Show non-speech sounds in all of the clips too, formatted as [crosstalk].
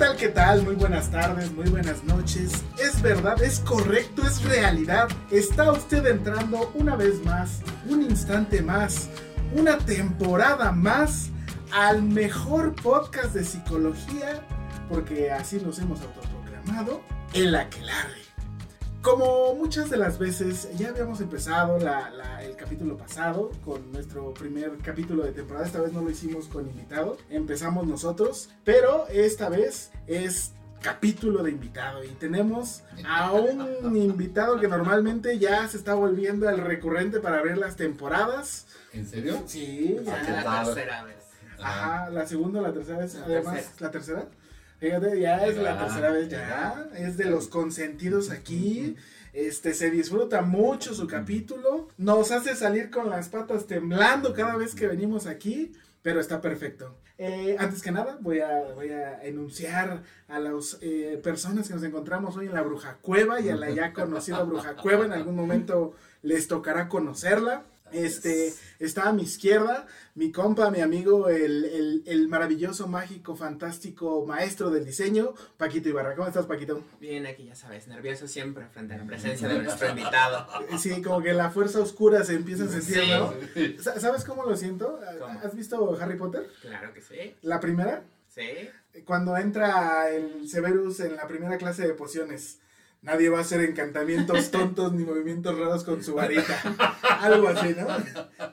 Tal, qué tal? Muy buenas tardes, muy buenas noches. Es verdad, es correcto, es realidad. Está usted entrando una vez más, un instante más, una temporada más al mejor podcast de psicología, porque así nos hemos autoproclamado, El Aquelarre. Como muchas de las veces, ya habíamos empezado la- la- el capítulo pasado con nuestro primer capítulo de temporada. Esta vez no lo hicimos con invitado, empezamos nosotros, pero esta vez es capítulo de invitado y tenemos a un [laughs] invitado que normalmente ya se está volviendo el recurrente para ver las temporadas. ¿En serio? Sí, ya. ¿Qué tal? Ajá, la segunda o la tercera vez. La Además, tercera. la tercera. Fíjate, ya es la Ya, tercera vez, ya. Es de los consentidos aquí. Este, se disfruta mucho su capítulo. Nos hace salir con las patas temblando cada vez que venimos aquí. Pero está perfecto. Eh, antes que nada, voy a, voy a enunciar a las eh, personas que nos encontramos hoy en la Bruja Cueva y a la ya conocida Bruja Cueva. En algún momento les tocará conocerla. Este, está a mi izquierda mi compa, mi amigo, el, el- el maravilloso, mágico, fantástico maestro del diseño, Paquito Ibarra. ¿Cómo estás, Paquito? Bien, aquí ya sabes, nervioso siempre frente a la presencia de nuestro [laughs] invitado. Sí, como que la fuerza oscura se empieza a sentir, Sí. ¿no? Sa- ¿Sabes cómo lo siento? ¿Cómo? ¿Has visto Harry Potter? Claro que sí, La primera, sí. cuando entra el Severus en la primera clase de pociones. Nadie va a hacer encantamientos tontos ni movimientos raros con su varita. Algo así, ¿no?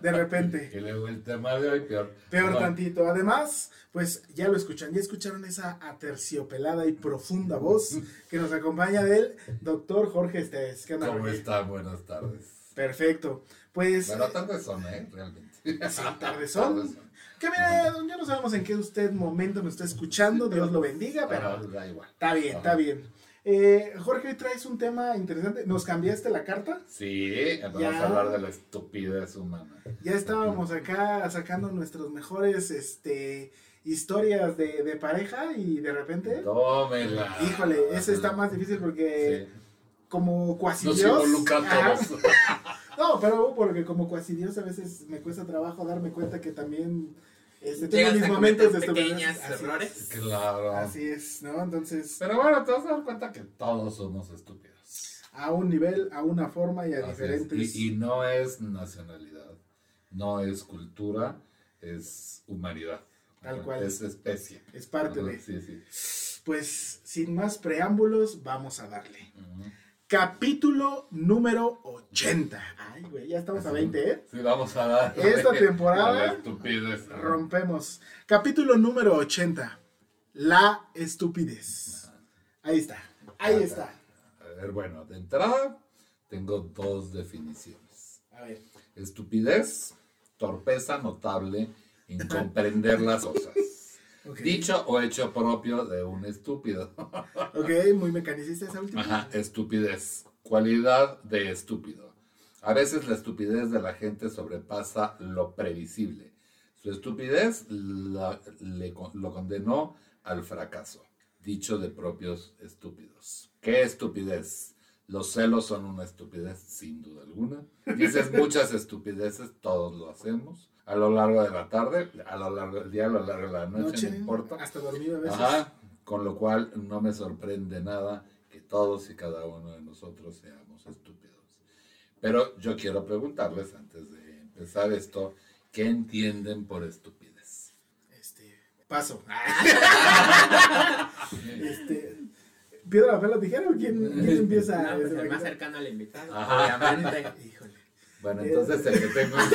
De repente. Y luego el tema de hoy, peor. Peor Bueno, tantito. Además, pues ya lo escuchan, ya escucharon esa aterciopelada y profunda voz que nos acompaña del doctor Jorge Estés. ¿Qué onda, ¿Cómo están? Buenas tardes. Perfecto. Pues, Bueno, tardes son, ¿eh? Realmente. sí, tardezón. Que mira, ya no sabemos en qué usted momento nos está escuchando, Dios lo bendiga, Pero pero da igual. está bien, está bien. Eh, Jorge, hoy traes un tema interesante. ¿Nos cambiaste la carta? Sí, vamos Ya. a hablar de la estupidez humana. Ya estábamos acá sacando nuestros mejores este, historias de, de pareja y de repente... Tómela. Híjole, ese está más difícil porque Sí. como cuasi Nos Dios. [laughs] No, pero porque como cuasi Dios a veces me cuesta trabajo darme cuenta que también este, tengo mis a momentos de cometer estupidez. Así es, errores. Claro. Así es, ¿no? Entonces, Pero bueno, te vas a dar cuenta que todos somos estúpidos. a un nivel, a una forma y a Así es. diferentes. Y, y no es nacionalidad, no es cultura, es humanidad. Tal cual. Es especie. Es parte de. Sí, sí. Pues sin más preámbulos, vamos a darle. Capítulo número 80. Ay, güey, ya estamos a 20, ¿eh? Sí, vamos a dar. Esta [laughs] temporada. Rompemos. Capítulo número 80. La estupidez. Ahí está. Ahí está. A ver, bueno, de entrada tengo dos definiciones. A ver. Estupidez, torpeza notable en comprender las cosas. [laughs] Dicho o hecho propio de un estúpido. Ok, [laughs] muy mecanicista esa última. Ajá, estupidez. Cualidad de estúpido. A veces la estupidez de la gente sobrepasa lo previsible. Su estupidez la- le lo condenó al fracaso. Dicho de propios estúpidos. ¿Qué estupidez? Los celos son una estupidez, sin duda alguna. Dices muchas estupideces, todos lo hacemos. A lo largo de la tarde, a lo largo del día, a lo largo de la noche, Noche, no importa. hasta dormido a veces. Ajá, con lo cual no me sorprende nada que todos y cada uno de nosotros seamos estúpidos. Pero yo quiero preguntarles antes de empezar esto, ¿qué entienden por estupidez? Este, paso. [laughs] este, ¿Piedra, papel o tijera o quién, quién empieza? No, pues Este, el más cercano al invitado, Ajá. obviamente. [laughs] Híjole. Bueno, entonces el que tengo... [laughs]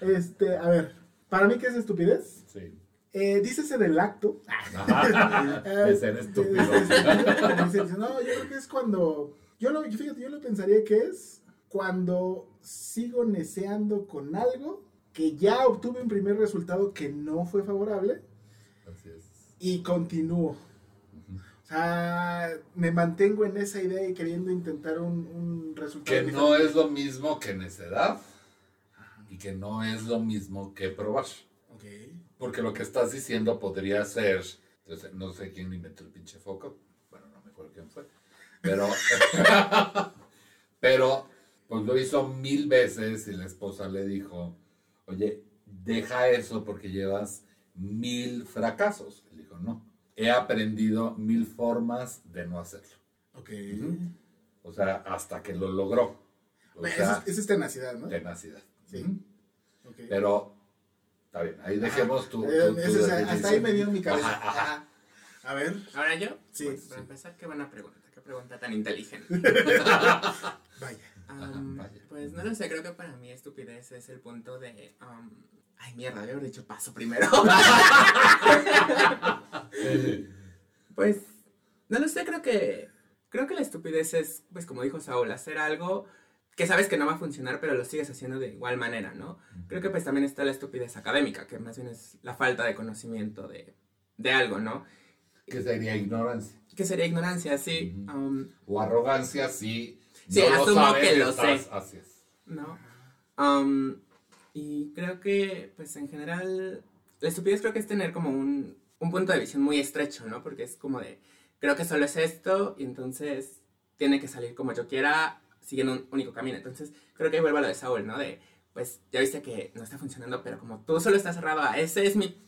Este, a ver, para mí, ¿qué es estupidez? Sí. Eh, dícese del acto. Ajá, de ser estúpido. Dice, no, yo creo que es cuando. Yo lo, fíjate, yo lo pensaría que es cuando sigo neceando con algo que ya obtuve un primer resultado que no fue favorable Así es. y continúo. O sea, me mantengo en esa idea y queriendo intentar un, un resultado. Que no es lo mismo que necedad y que no es lo mismo que probar. Porque lo que estás diciendo podría ser, entonces, no sé quién inventó el pinche foco, bueno, no me acuerdo quién fue, pero, pero, pues lo hizo mil veces y la esposa le dijo, oye, deja eso porque llevas mil fracasos. Él dijo, no, he aprendido mil formas de no hacerlo. Ok. O sea, hasta que lo logró. O Bueno, sea, esa, es- tenacidad, ¿no? tenacidad. Sí. Pero, está bien, ahí dejemos tu, tu- Eh, tu ese es- hasta ahí me dio mi cabeza. Ajá, ajá. Ajá. A ver. Ahora yo, Sí, pues, sí. para empezar, qué buena pregunta, qué pregunta tan inteligente. [laughs] Vaya. Pues no lo sé, creo que para mí estupidez es el punto de... am, ay, mierda, había dicho paso primero. [laughs] pues, no lo sé, creo que... Creo que la estupidez es, pues como dijo Saúl, hacer algo que sabes que no va a funcionar, pero lo sigues haciendo de igual manera, ¿no? Creo que pues también está la estupidez académica, que más bien es la falta de conocimiento de, de algo, ¿no? Que sería ignorancia. Que sería ignorancia, sí. Am, O arrogancia si Sí, no lo asumo sabes, que lo estás- sé. Así es. ¿no? Am, y creo que, pues en general, la estupidez creo que es tener como un, un punto de visión muy estrecho, ¿no? Porque es como de, creo que solo es esto y entonces tiene que salir como yo quiera, siguiendo un único camino. Entonces, creo que ahí vuelvo a lo de Saúl, ¿no? De, pues ya viste que no está funcionando, pero como tú solo estás cerrado a ese es mi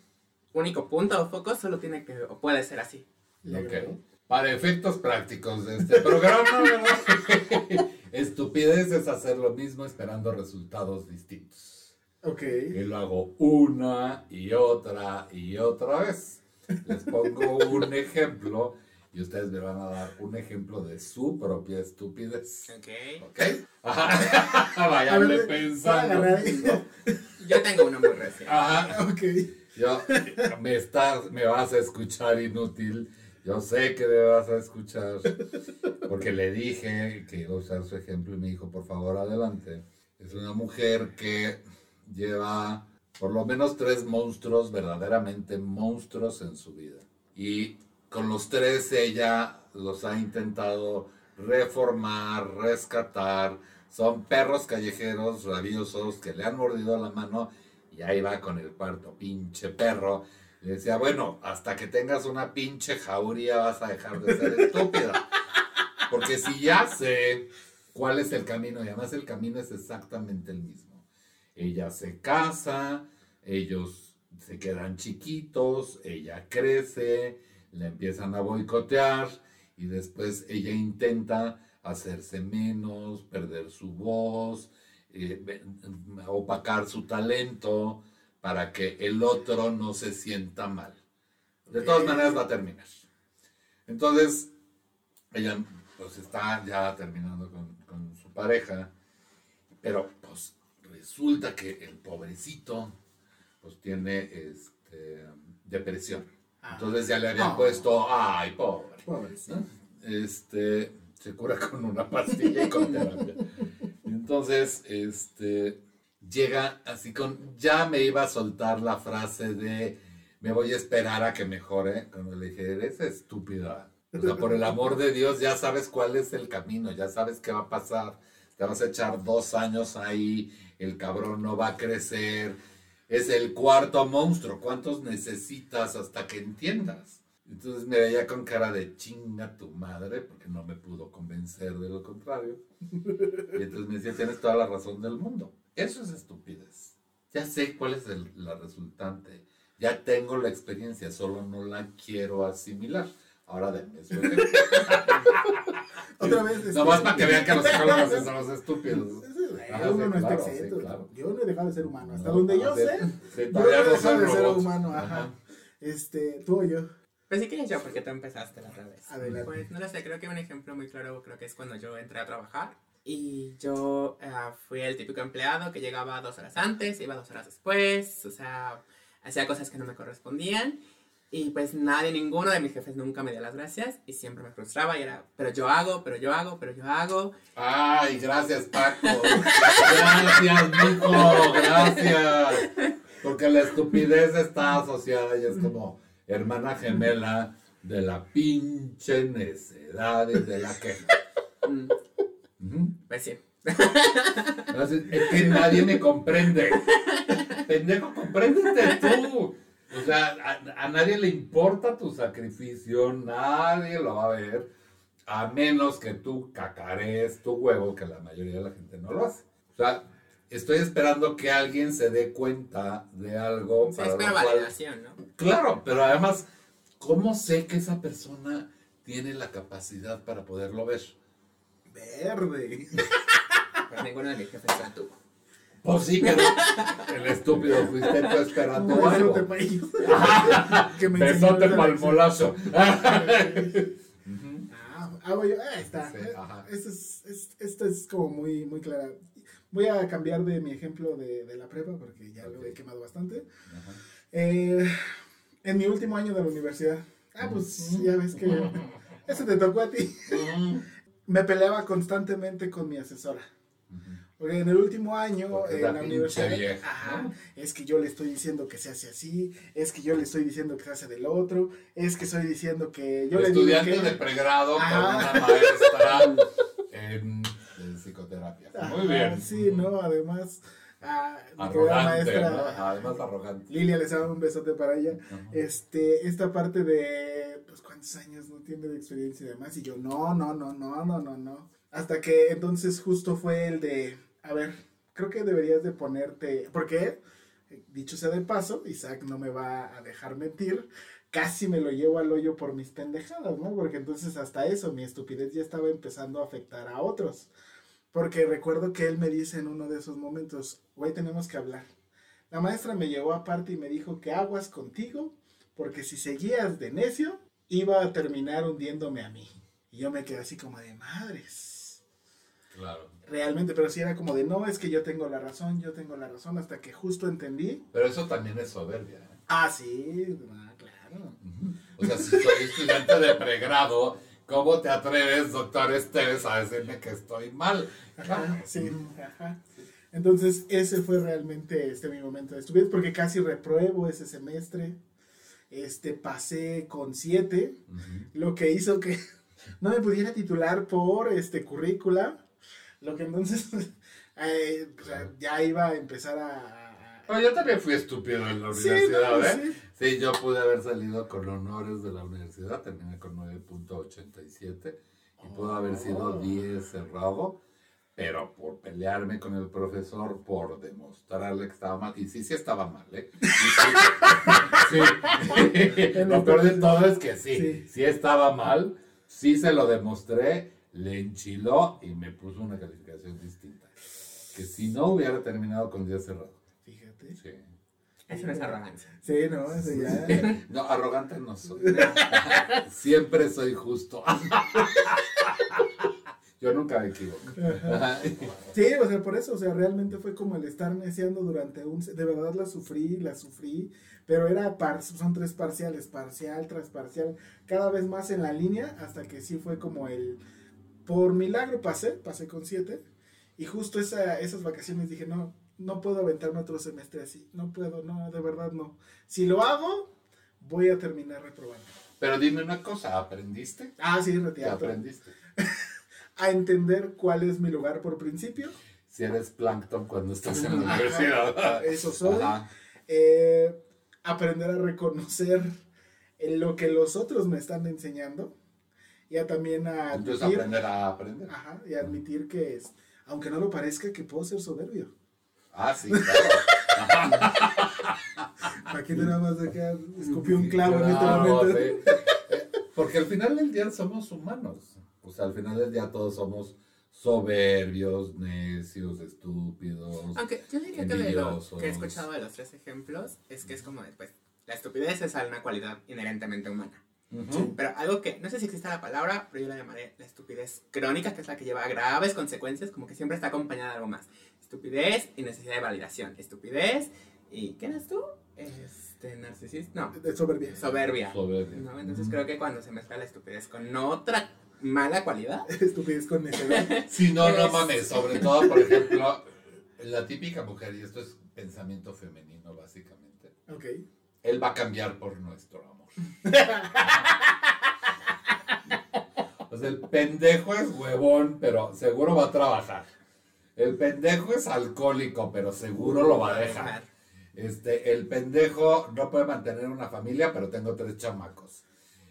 único punto o foco, solo tiene que, o puede ser así. Le Ok. agregó. Para efectos prácticos de este programa, ¿verdad? [laughs] Estupidez es hacer lo mismo esperando resultados distintos. Ok. Y lo hago una y otra y otra vez. Les pongo un [laughs] ejemplo y ustedes me van a dar un ejemplo de su propia estupidez. Ok. ¿Ok? [laughs] Váyanle pensando. Yo tengo uno muy reciente. Ajá. Ok. Yo, me, estás, me vas a escuchar inútil. Yo sé que me vas a escuchar. Porque le dije que iba a usar su ejemplo y me dijo, por favor, adelante. Es una mujer que lleva por lo menos tres monstruos, verdaderamente monstruos en su vida. Y con los tres ella los ha intentado reformar, rescatar. Son perros callejeros rabiosos que le han mordido la mano y ahí va con el cuarto pinche perro. Le decía, bueno, hasta que tengas una pinche jauría vas a dejar de ser estúpida. Porque si ya sé cuál es el camino, y además el camino es exactamente el mismo. Ella se casa, ellos se quedan chiquitos, ella crece, le empiezan a boicotear y después ella intenta hacerse menos, perder su voz, eh, opacar su talento para que el otro no se sienta mal. De todas maneras va a terminar. Entonces, ella pues está ya terminando con, con su pareja, pero pues resulta que el pobrecito pues tiene este, depresión. Entonces ya le habían Ah. puesto, ay, pobre. Pobre, ¿no? Este, se cura con una pastilla y con terapia. [laughs] Entonces, este, llega así con, ya me iba a soltar la frase de, me voy a esperar a que mejore. Cuando le dije, eres estúpida. O sea, por el amor de Dios, ya sabes cuál es el camino, ya sabes qué va a pasar. Te vas a echar dos años ahí, el cabrón no va a crecer. Es el cuarto monstruo. ¿Cuántos necesitas hasta que entiendas? Entonces me veía con cara de chinga tu madre, porque no me pudo convencer de lo contrario. Y entonces me decía, tienes toda la razón del mundo. Eso es estupidez. Ya sé cuál es el- la resultante. Ya tengo la experiencia, solo no la quiero asimilar. Ahora denme su ejemplo. Otra vez. este- Nomás para que vean que los [laughs] psicólogos sí somos estúpidos. Ajá, uno sí, no está claro, sí, exento. claro. Yo no he dejado de ser humano. Hasta No, donde no, yo sí, sé, sí, [laughs] yo todavía no he dejado de ser humano. Ajá. Ajá. Este, tú o yo. Pues sí que yo, porque tú empezaste la otra vez. Adelante. Pues no lo sé, creo que un ejemplo muy claro creo que es cuando yo entré a trabajar y yo ah, fui el típico empleado que llegaba dos horas antes, iba dos horas después, o sea, hacía cosas que no me correspondían y pues nadie, ninguno de mis jefes nunca me dio las gracias y siempre me frustraba y era, pero yo hago, pero yo hago, pero yo hago. Ay, gracias, Paco. [laughs] Gracias, Nico. Gracias. Porque la estupidez está asociada y es como hermana gemela de la pinche necedad y de la queja. Mm, Ujú. pues sí. Entonces, es que nadie me comprende. Pendejo, compréndete tú. O sea, a, a nadie le importa tu sacrificio, nadie lo va a ver, a menos que tú cacarees tu huevo, que la mayoría de la gente no lo hace. O sea, estoy esperando que alguien se dé cuenta de algo. Sí, para es lo una cual- validación, ¿no? Claro, pero además, ¿cómo sé que esa persona tiene la capacidad para poderlo ver? Verde. Pues ninguno de mis jefes la tuvo. Pues sí, pero el estúpido fuiste tú esperando Un algo. besote pa' ellos. [laughs] que me Besote enseñaron pa'l esa molazo. Ah, hago yo. Ah, está. Sí, ajá. Esto es, es- esto es como muy, muy clara. Voy a cambiar de mi ejemplo de, de la prepa porque ya lo he quemado bastante. Eh, en mi último año de la universidad. Ah, pues ya ves que [laughs] eso te tocó a ti. Me peleaba constantemente con mi asesora. Porque en el último año Porque en la universidad, vieja, ajá, ¿no? es que yo le estoy diciendo que se hace así, es que yo le estoy diciendo que se hace del otro, es que estoy diciendo que yo le digo Estudiante que... de pregrado con Ajá. una maestra [laughs] en, en psicoterapia. Muy Ajá, bien. Sí, ¿no? Además, ah, mi querida Arrogante, maestra ¿no? Además arrogante. Lilia les daba un besote para ella. Ajá. Este, esta parte de, pues, ¿cuántos años no tiene de experiencia y demás? Y yo, no, no, no, no, no, no, no. Hasta que entonces justo fue el de, a ver, creo que deberías de ponerte, porque, dicho sea de paso, Isaac no me va a dejar mentir, casi me lo llevo al hoyo por mis pendejadas, ¿no? Porque entonces hasta eso, mi estupidez ya estaba empezando a afectar a otros. Porque recuerdo que él me dice en uno de esos momentos, güey, tenemos que hablar. La maestra me llevó aparte y me dijo que aguas contigo, porque si seguías de necio, iba a terminar hundiéndome a mí. Y yo me quedé así como de madres. Claro. Realmente, pero sí era como de no, es que yo tengo la razón, yo tengo la razón, hasta que justo entendí. Pero eso también es soberbia. ¿eh? Ah, sí, ah, claro. O sea, si soy estudiante de pregrado, ¿cómo te atreves, doctor Esteves, a decirme que estoy mal? Ajá, sí, ajá. Entonces, ese fue realmente este mi momento de estupidez, porque casi repruebo ese semestre. Este, pasé con siete, lo que hizo que [laughs] no me pudiera titular por este currícula, lo que entonces [laughs] eh, ya iba a empezar a... Pero yo también fui estúpido en la Sí, universidad, no, ¿eh? sí. Sí, yo pude haber salido con honores de la universidad, terminé con 9.87 y pudo haber sido Oh. 10 cerrado, pero por pelearme con el profesor, por demostrarle que estaba mal, y sí, sí estaba mal, ¿eh? Sí. [laughs] Lo peor de todo es que sí, Sí. sí estaba mal, sí se lo demostré, le enchiló y me puso una calificación distinta. Que si no hubiera terminado con 10 cerrado. Fíjate. Sí. Eso no es arrogancia. Sí, no, eso ya... [laughs] No, arrogante no soy. [laughs] Siempre soy justo. [laughs] Yo nunca me equivoco. Ajá. Sí, o sea, por eso, o sea, realmente fue como el estar neciando durante un... De verdad la sufrí, la sufrí, pero era par, son tres parciales, parcial tras parcial, cada vez más en la línea, hasta que sí fue como el... Por milagro pasé, pasé con siete, y justo esa, esas vacaciones dije, no, no puedo aventarme otro semestre así, no puedo, no, de verdad no. Si lo hago, voy a terminar reprobando. Pero dime una cosa, ¿aprendiste? Ah, sí, ¿Qué reteatro. aprendiste? [laughs] A entender cuál es mi lugar por principio. Si eres plancton cuando estás en la universidad. Eso soy. Eh, aprender a reconocer en lo que los otros me están enseñando. Y a también a Entonces aprender a aprender. ajá, y admitir que es, aunque no lo parezca, que puedo ser soberbio. Ah, sí, claro. Aquí nada más de que escupió un clavo en este Claro, momento. sí. Porque al final del día somos humanos. O sea, al final del día todos somos soberbios, necios, estúpidos. Aunque yo diría que de lo que he escuchado de los tres ejemplos es que es como de, pues, la estupidez es una cualidad inherentemente humana. Ujú. Pero algo que, no sé si existe la palabra, pero yo la llamaré la estupidez crónica, que es la que lleva a graves consecuencias, como que siempre está acompañada de algo más. Estupidez y necesidad de validación. Estupidez y, ¿qué eres tú? Este, narcisista. No, De soberbia. soberbia. Soberbio. ¿no? Entonces creo que cuando se mezcla la estupidez con otra mala cualidad, [laughs] Estupidez con necedad. [laughs] Sí, no, no Es- mames. Sobre todo, por ejemplo, la típica mujer, y esto es pensamiento femenino, básicamente. Ok. Él va a cambiar por nuestro amor. [laughs] O sea, el pendejo es huevón, pero seguro va a trabajar. El pendejo es alcohólico, pero seguro lo va a dejar. Este, el pendejo no puede mantener una familia, pero tengo tres chamacos.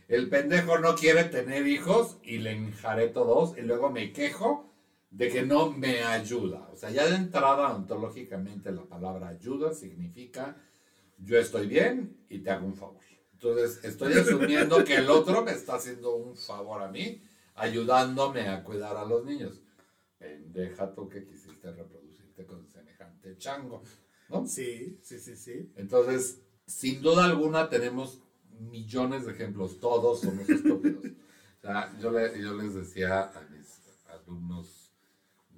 El pendejo no quiere tener hijos y le enjareto dos y luego me quejo de que no me ayuda. O sea, ya de entrada ontológicamente la palabra ayuda significa yo estoy bien y te hago un favor. Entonces, estoy asumiendo que el otro me está haciendo un favor a mí, ayudándome a cuidar a los niños. Pendeja tú que quisiste reproducirte con semejante chango, ¿no? Sí, sí, sí, sí. Entonces, sin duda alguna tenemos millones de ejemplos, todos somos estúpidos. O sea, yo, le- yo les decía a mis alumnos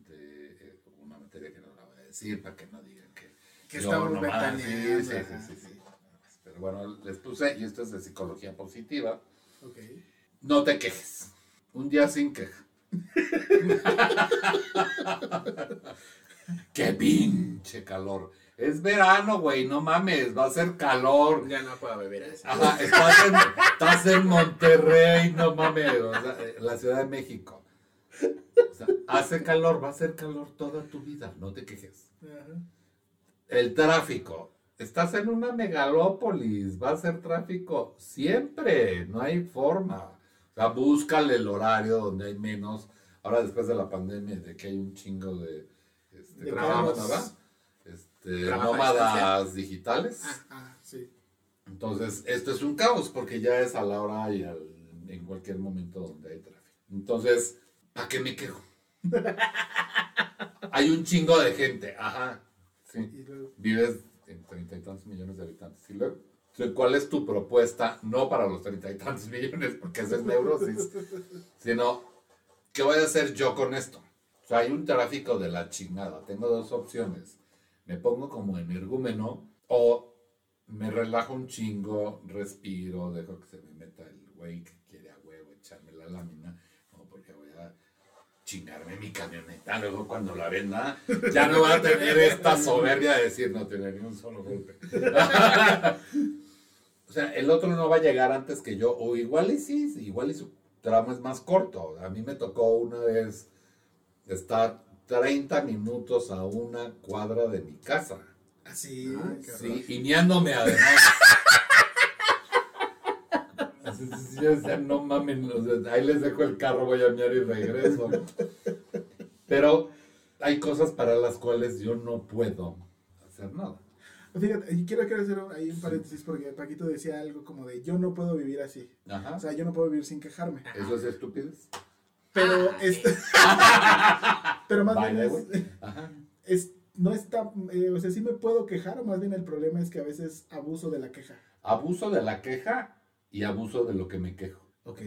de eh, una materia que no la voy a decir para que no digan que, Que estamos nomás- sí, sí, sí, sí. Pero bueno, les puse, y esto es de psicología positiva, Ok. no te quejes. Un día sin queja. [laughs] ¡Qué pinche calor! Es verano, güey, no mames, va a ser calor. Ya no puedo eso. Ajá, estás en, estás en Monterrey, no mames, o sea, eh, la Ciudad de México. O sea, hace calor, va a ser calor toda tu vida, no te quejes. Ajá. El tráfico. Estás en una megalópolis, va a ser tráfico siempre, no hay forma. O sea, búscale el horario donde hay menos. Ahora después de la pandemia, de que hay un chingo de, este, De. Este, nómadas digitales. Ah, ah, sí. Entonces, esto es un caos porque ya es a la hora y al- en cualquier momento donde hay tráfico. Entonces, ¿para qué me quejo? hay un chingo de gente, ajá. Sí. Vives en treinta y tantos millones de habitantes. ¿Y luego? ¿Cuál es tu propuesta? No para los treinta y tantos [laughs] millones, porque eso es neurosis, sino, ¿qué voy a hacer yo con esto? O sea, hay un tráfico de la chingada. Tengo dos opciones. Me pongo como energúmeno o me relajo un chingo, respiro, dejo que se me meta el güey que quiere a huevo echarme la lámina, como porque voy a chingarme mi camioneta, luego cuando la venda, ya no va a tener esta soberbia de decir no tiene ni un solo golpe. [laughs] o sea, el otro no va a llegar antes que yo, o igual y sí, igual y su tramo es más corto. A mí me tocó una vez estar 30 minutos a una cuadra de mi casa. así. qué Sí, miándome además. [laughs] Yo decía, no mamen, ahí les dejo el carro, voy a miar y regreso. Pero hay cosas para las cuales yo no puedo hacer nada. Fíjate, y quiero, quiero hacer un- ahí un paréntesis porque Paquito decía algo como de yo no puedo vivir así. Ajá. O sea, yo no puedo vivir sin quejarme. Eso es estupidez. Pero, Ah, este- [laughs] pero más bien es, [laughs] es- no está, eh, o sea, sí me puedo quejar, o más bien el problema es que a veces abuso de la queja. Abuso de la queja y abuso de lo que me quejo. Ok.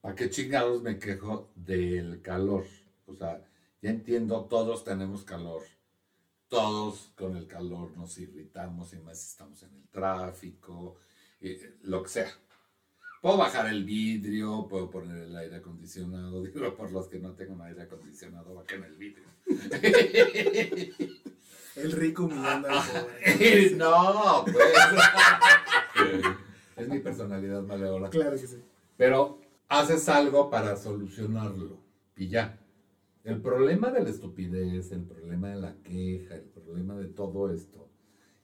¿Para qué chingados me quejo del calor? O sea, ya entiendo, todos tenemos calor. Todos con el calor nos irritamos y más estamos en el tráfico, eh, lo que sea. Puedo bajar el vidrio, puedo poner el aire acondicionado. [laughs] Digo, por los que no tengan aire acondicionado, bajen el vidrio. El rico humillando al pobre. [laughs] no, pues. Es mi personalidad maleola. Claro que sí. Pero haces algo para solucionarlo y ya. El problema de la estupidez, el problema de la queja, el problema de todo esto,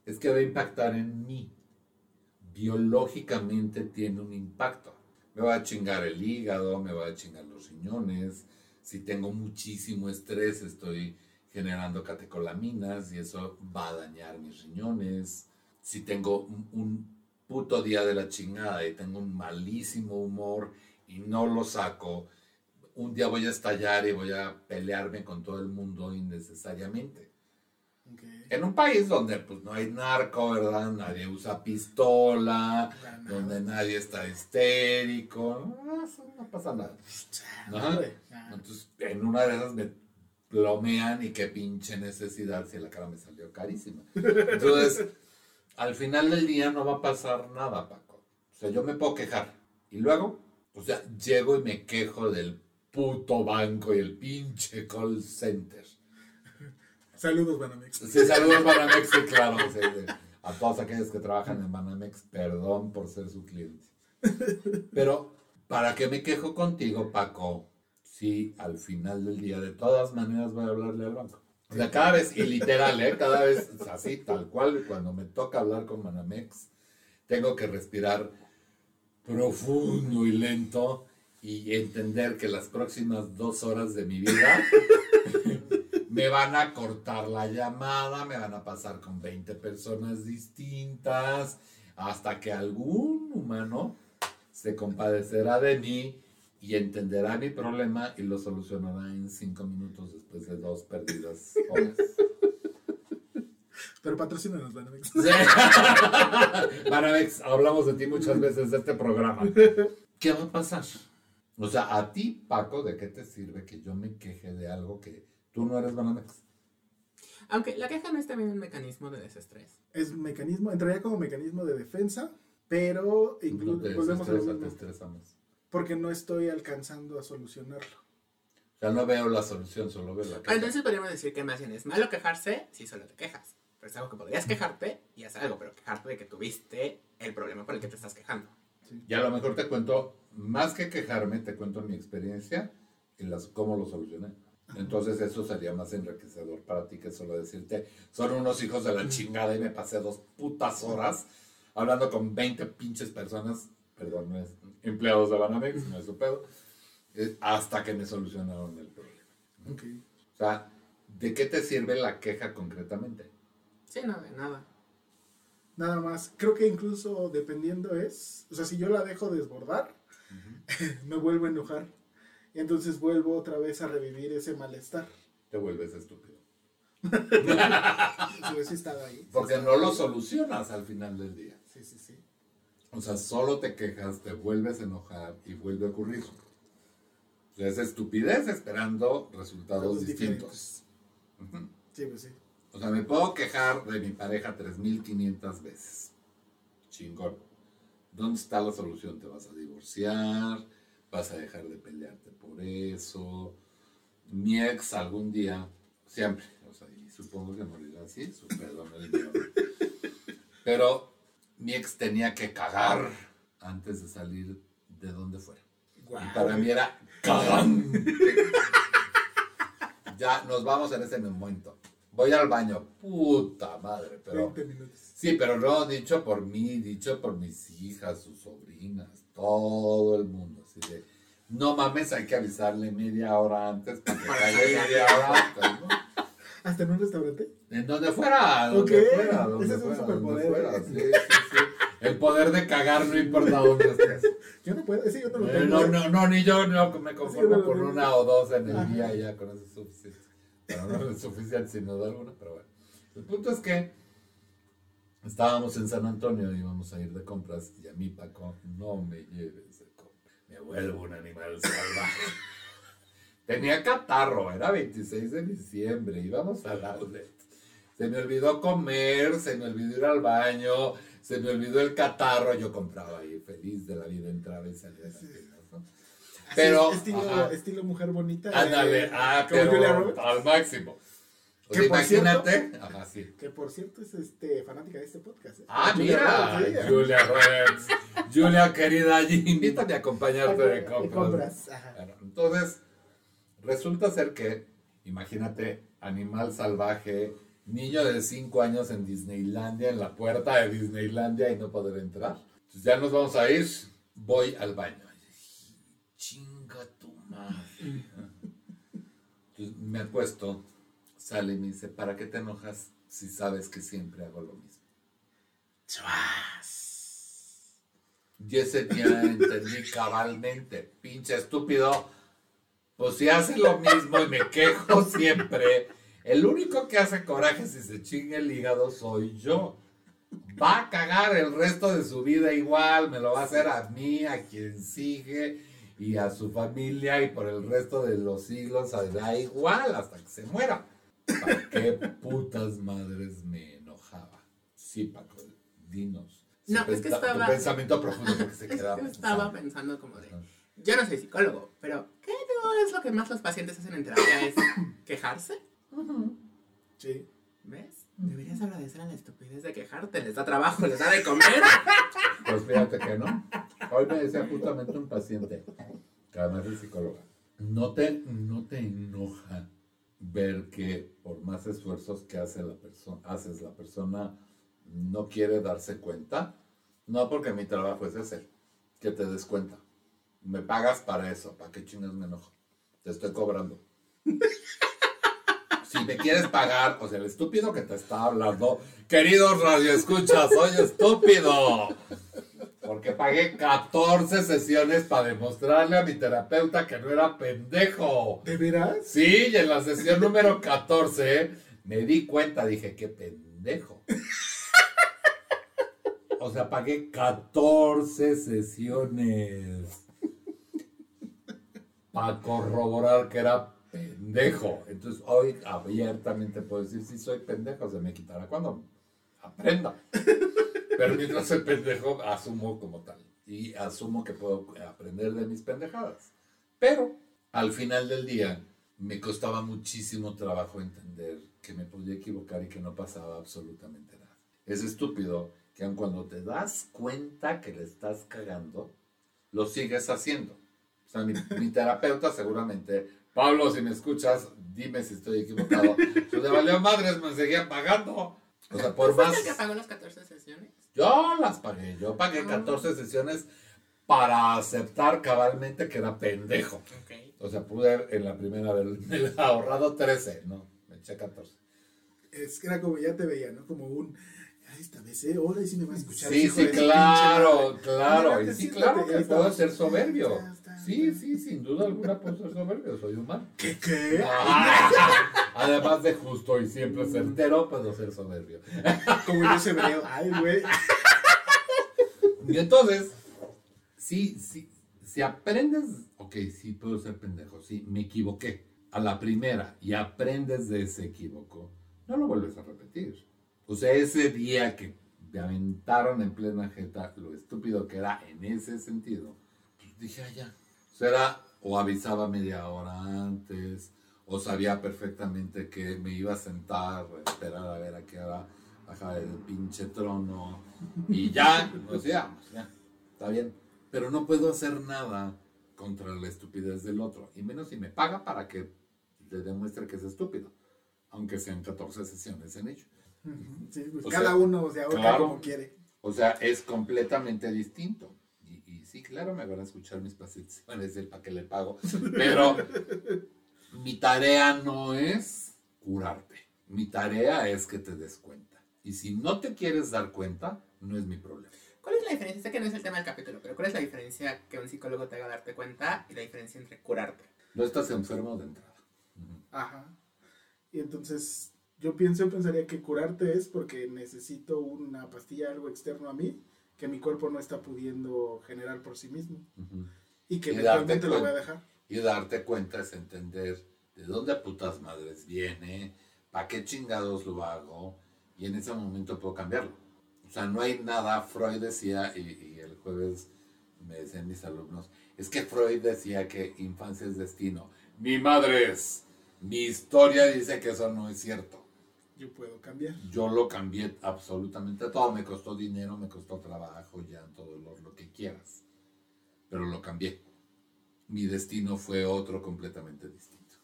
es que va a impactar en mí. Biológicamente tiene un impacto. Me va a chingar el hígado, me va a chingar los riñones. Si tengo muchísimo estrés, estoy generando catecolaminas y eso va a dañar mis riñones. Si tengo un, un puto día de la chingada y tengo un malísimo humor y no lo saco, un día voy a estallar y voy a pelearme con todo el mundo innecesariamente. En un país donde pues no hay narco, ¿verdad? Nadie usa pistola, donde nadie está histérico, no, eso no pasa nada. Ah, Entonces, en una de esas me plomean y qué pinche necesidad si la cara me salió carísima. Entonces, [laughs] al final del día no va a pasar nada, Paco. O sea, yo me puedo quejar. Y luego, o sea, llego y me quejo del puto banco y el pinche call center. Saludos, Banamex. Sí, saludos Banamex, sí, claro. sí, sí. A todos aquellos que trabajan en Banamex, perdón por ser su cliente. Pero, ¿para qué me quejo contigo, Paco? Si al final del día, de todas maneras, voy a hablarle al banco. O sea, cada vez, y literal, ¿eh? Cada vez así, tal cual, cuando me toca hablar con Banamex, tengo que respirar profundo y lento y entender que las próximas dos horas de mi vida [laughs] me van a cortar la llamada, me van a pasar con 20 personas distintas, hasta que algún humano se compadecerá de mí y entenderá mi problema y lo solucionará en cinco minutos después de dos perdidas horas. Pero patrocínanos, Banamex. [laughs] Banamex, hablamos de ti muchas veces de este programa. ¿Qué va a pasar? O sea, a ti, Paco, ¿de qué te sirve que yo me queje de algo que tú no eres Banamex? Aunque la queja no es también un mecanismo de desestrés. Es mecanismo, entraría como mecanismo de defensa, pero No incluso te volvemos a lo mismo, porque no estoy alcanzando a solucionarlo. O sea, no veo la solución, solo veo la queja. Entonces podríamos decir que más bien es malo quejarse si solo te quejas. Pero es algo que podrías quejarte y hacer algo, pero quejarte de que tuviste el problema por el que te estás quejando. Y a lo mejor te cuento, más que quejarme, te cuento mi experiencia y las, cómo lo solucioné. Entonces eso sería más enriquecedor para ti que solo decirte, son unos hijos de la chingada y me pasé dos putas horas hablando con 20 pinches personas, perdón, no es empleados de Banamex, no es su pedo, eh, hasta que me solucionaron el problema. Ok. O sea, ¿de qué te sirve la queja concretamente? Sí, no, de nada. Nada más. Creo que incluso dependiendo es, o sea, si yo la dejo desbordar, [laughs] me vuelvo a enojar. Y entonces vuelvo otra vez a revivir ese malestar. Te vuelves estúpido. [laughs] Estado ahí. Porque no lo solucionas al final del día. Sí, sí, sí. O sea, solo te quejas, te vuelves a enojar y vuelve a ocurrir. O sea, es estupidez esperando resultados distintos. Sí, pues sí. O sea, me puedo quejar de mi pareja 3500 veces. Chingón. ¿Dónde está la solución? ¿Te vas a divorciar? ¿Vas a dejar de pelearte por eso? Mi ex algún día, siempre, o sea, y supongo que morirá así, su perdón el mío. Pero mi ex tenía que cagar antes de salir de donde fuera. Y para mí era cagante. ya nos vamos en ese momento. Voy al baño, puta madre, pero 20 minutos. sí, pero no dicho por mí, dicho por mis hijas, sus sobrinas, todo el mundo, así de no mames, hay que avisarle media hora antes para que caiga media hora antes, ¿no? ¿Hasta en un restaurante? En donde fuera, donde Ok, fuera, donde ese es un fuera, donde superpoder, fuera, ¿eh? sí, sí, sí. El poder de cagar no importa dónde estés. Yo no puedo, ese yo no lo Eh, tengo. no, no, no, ni yo no me conformo Sí, con una o dos en el Ajá. día ya con eso es suficiente. Bueno, no es suficiente sin duda alguna, pero bueno. El punto es que estábamos en San Antonio y íbamos a ir de compras y a mí, Paco, no me lleves de compras. Me vuelvo un animal salvaje. [laughs] Tenía catarro, era 26 de diciembre, íbamos al outlet. Se me olvidó comer, se me olvidó ir al baño, se me olvidó el catarro. Yo compraba ahí, feliz de la vida, entraba y salía tiendas, ¿no? Pero, es, estilo, estilo mujer bonita. Ándale, eh, ah, pero al máximo. O sea, Que por imagínate. Ajá, sí. Que por cierto es este, fanática de este podcast. ¿eh? Ah, Julia mira, Roberts, sí. Julia Roberts. Julia, querida, allí, invítame a acompañarte de De compras. compras, ajá. Bueno, entonces, resulta ser que, imagínate, animal salvaje, niño de 5 años en Disneylandia, en la puerta de Disneylandia y no poder entrar. Entonces ya nos vamos a ir, voy al baño. Chinga tu madre. Entonces me acuesto, sale y me dice, ¿para qué te enojas si sabes que siempre hago lo mismo? Y ese día entendí cabalmente, pinche estúpido. Pues si hace lo mismo y me quejo siempre, el único que hace coraje si se chinga el hígado soy yo. Va a cagar el resto de su vida igual, me lo va a hacer a mí, a quien sigue y a su familia y por el resto de los siglos da igual hasta que se muera. ¿Para qué putas madres me enojaba? Sí, Paco, dinos. No, es que estaba- Tu pensamiento profundo porque se quedaba. [laughs] que estaba pensando. pensando como de, yo no soy psicólogo, pero ¿qué no es lo que más los pacientes hacen en terapia? ¿Es quejarse? Sí. ¿Ves? Deberías agradecer a la estupidez de quejarte, les da trabajo, les da de comer. Pues fíjate que no. Hoy me decía justamente un paciente, que además es psicóloga, no te, no te enoja ver que por más esfuerzos que hace la persona, haces, la persona no quiere darse cuenta. No, porque mi trabajo es ese, que te des cuenta. Me pagas para eso, ¿para qué chingas me enojo? Te estoy cobrando. Si me quieres pagar, o sea, el estúpido que te está hablando, queridos radioescuchas, soy estúpido. Porque pagué 14 sesiones para demostrarle a mi terapeuta que no era pendejo. ¿De veras? Sí, y en la sesión número 14 me di cuenta, dije, qué pendejo. O sea, pagué 14 sesiones para corroborar que era pendejo. Entonces, hoy abiertamente puedo decir, si soy pendejo, se me quitará cuando aprenda. Pero mientras soy pendejo, asumo como tal. Y asumo que puedo aprender de mis pendejadas. Pero al final del día me costaba muchísimo trabajo entender que me podía equivocar y que no pasaba absolutamente nada. Es estúpido que aun cuando te das cuenta que le estás cagando, lo sigues haciendo. O sea, mi, mi terapeuta seguramente, Pablo, si me escuchas, dime si estoy equivocado. [laughs] Pues le valió madres, me seguía pagando. O sea, por ¿Tú fuiste más... que pagó las 14 sesiones? Yo las pagué, yo pagué 14 sesiones para aceptar cabalmente que era pendejo. Ok. O sea, pude en la primera haber ahorrado 13, no, me eché 14. Es que era como ya te veía, ¿no? Como un. "Ay, esta vez, ¿eh? Ahora sí me va a escuchar. Sí, sí, claro, pinche madre". claro. Y sí, claro que puedo ser soberbio. Está. Sí, sí, sin duda alguna puedo ser soberbio, soy humano. ¿Qué qué? Además de justo y siempre certero, puedo ser soberbio. Como yo se veo. Ay, güey. Y entonces, sí, sí, si aprendes, ok, sí puedo ser pendejo, sí, me equivoqué a la primera y aprendes de ese equívoco, no lo vuelves a repetir. O sea, ese día que te aventaron en plena jeta lo estúpido que era en ese sentido, pues dije, ah, ya. O sea, era, o avisaba media hora antes, o sabía perfectamente que me iba a sentar, a esperar a ver a qué hora bajaba el pinche trono, y ya, nos íbamos, ya, está bien. Pero no puedo hacer nada contra la estupidez del otro, y menos si me paga para que le demuestre que es estúpido, aunque sean 14 sesiones en ello. Sí, pues O cada sea, uno se ahorca claro. como quiere. O sea, es completamente distinto. Y, y sí, claro, me van a escuchar mis pacientes, van a decir para qué le pago. Pero [laughs] mi tarea no es curarte. Mi tarea es que te des cuenta. Y si no te quieres dar cuenta, no es mi problema. ¿Cuál es la diferencia? Sé que no es el tema del capítulo, pero ¿cuál es la diferencia que un psicólogo te haga darte cuenta y la diferencia entre curarte? No estás enfermo de entrada. Ajá. Y entonces yo pienso, pensaría que curarte es porque necesito una pastilla, algo externo a mí, que mi cuerpo no está pudiendo generar por sí mismo. Y que Y eventualmente lo voy a dejar. Y darte cuenta es entender de dónde putas madres viene, para qué chingados lo hago, y en ese momento puedo cambiarlo. O sea, no hay nada, Freud decía, y, y el jueves me decían mis alumnos, es que Freud decía que infancia es destino. Mi madre es. Mi historia dice que eso no es cierto. Yo puedo cambiar. Yo lo cambié absolutamente todo. Me costó dinero, me costó trabajo, ya todo lo, lo que quieras. Pero lo cambié. Mi destino fue otro completamente distinto.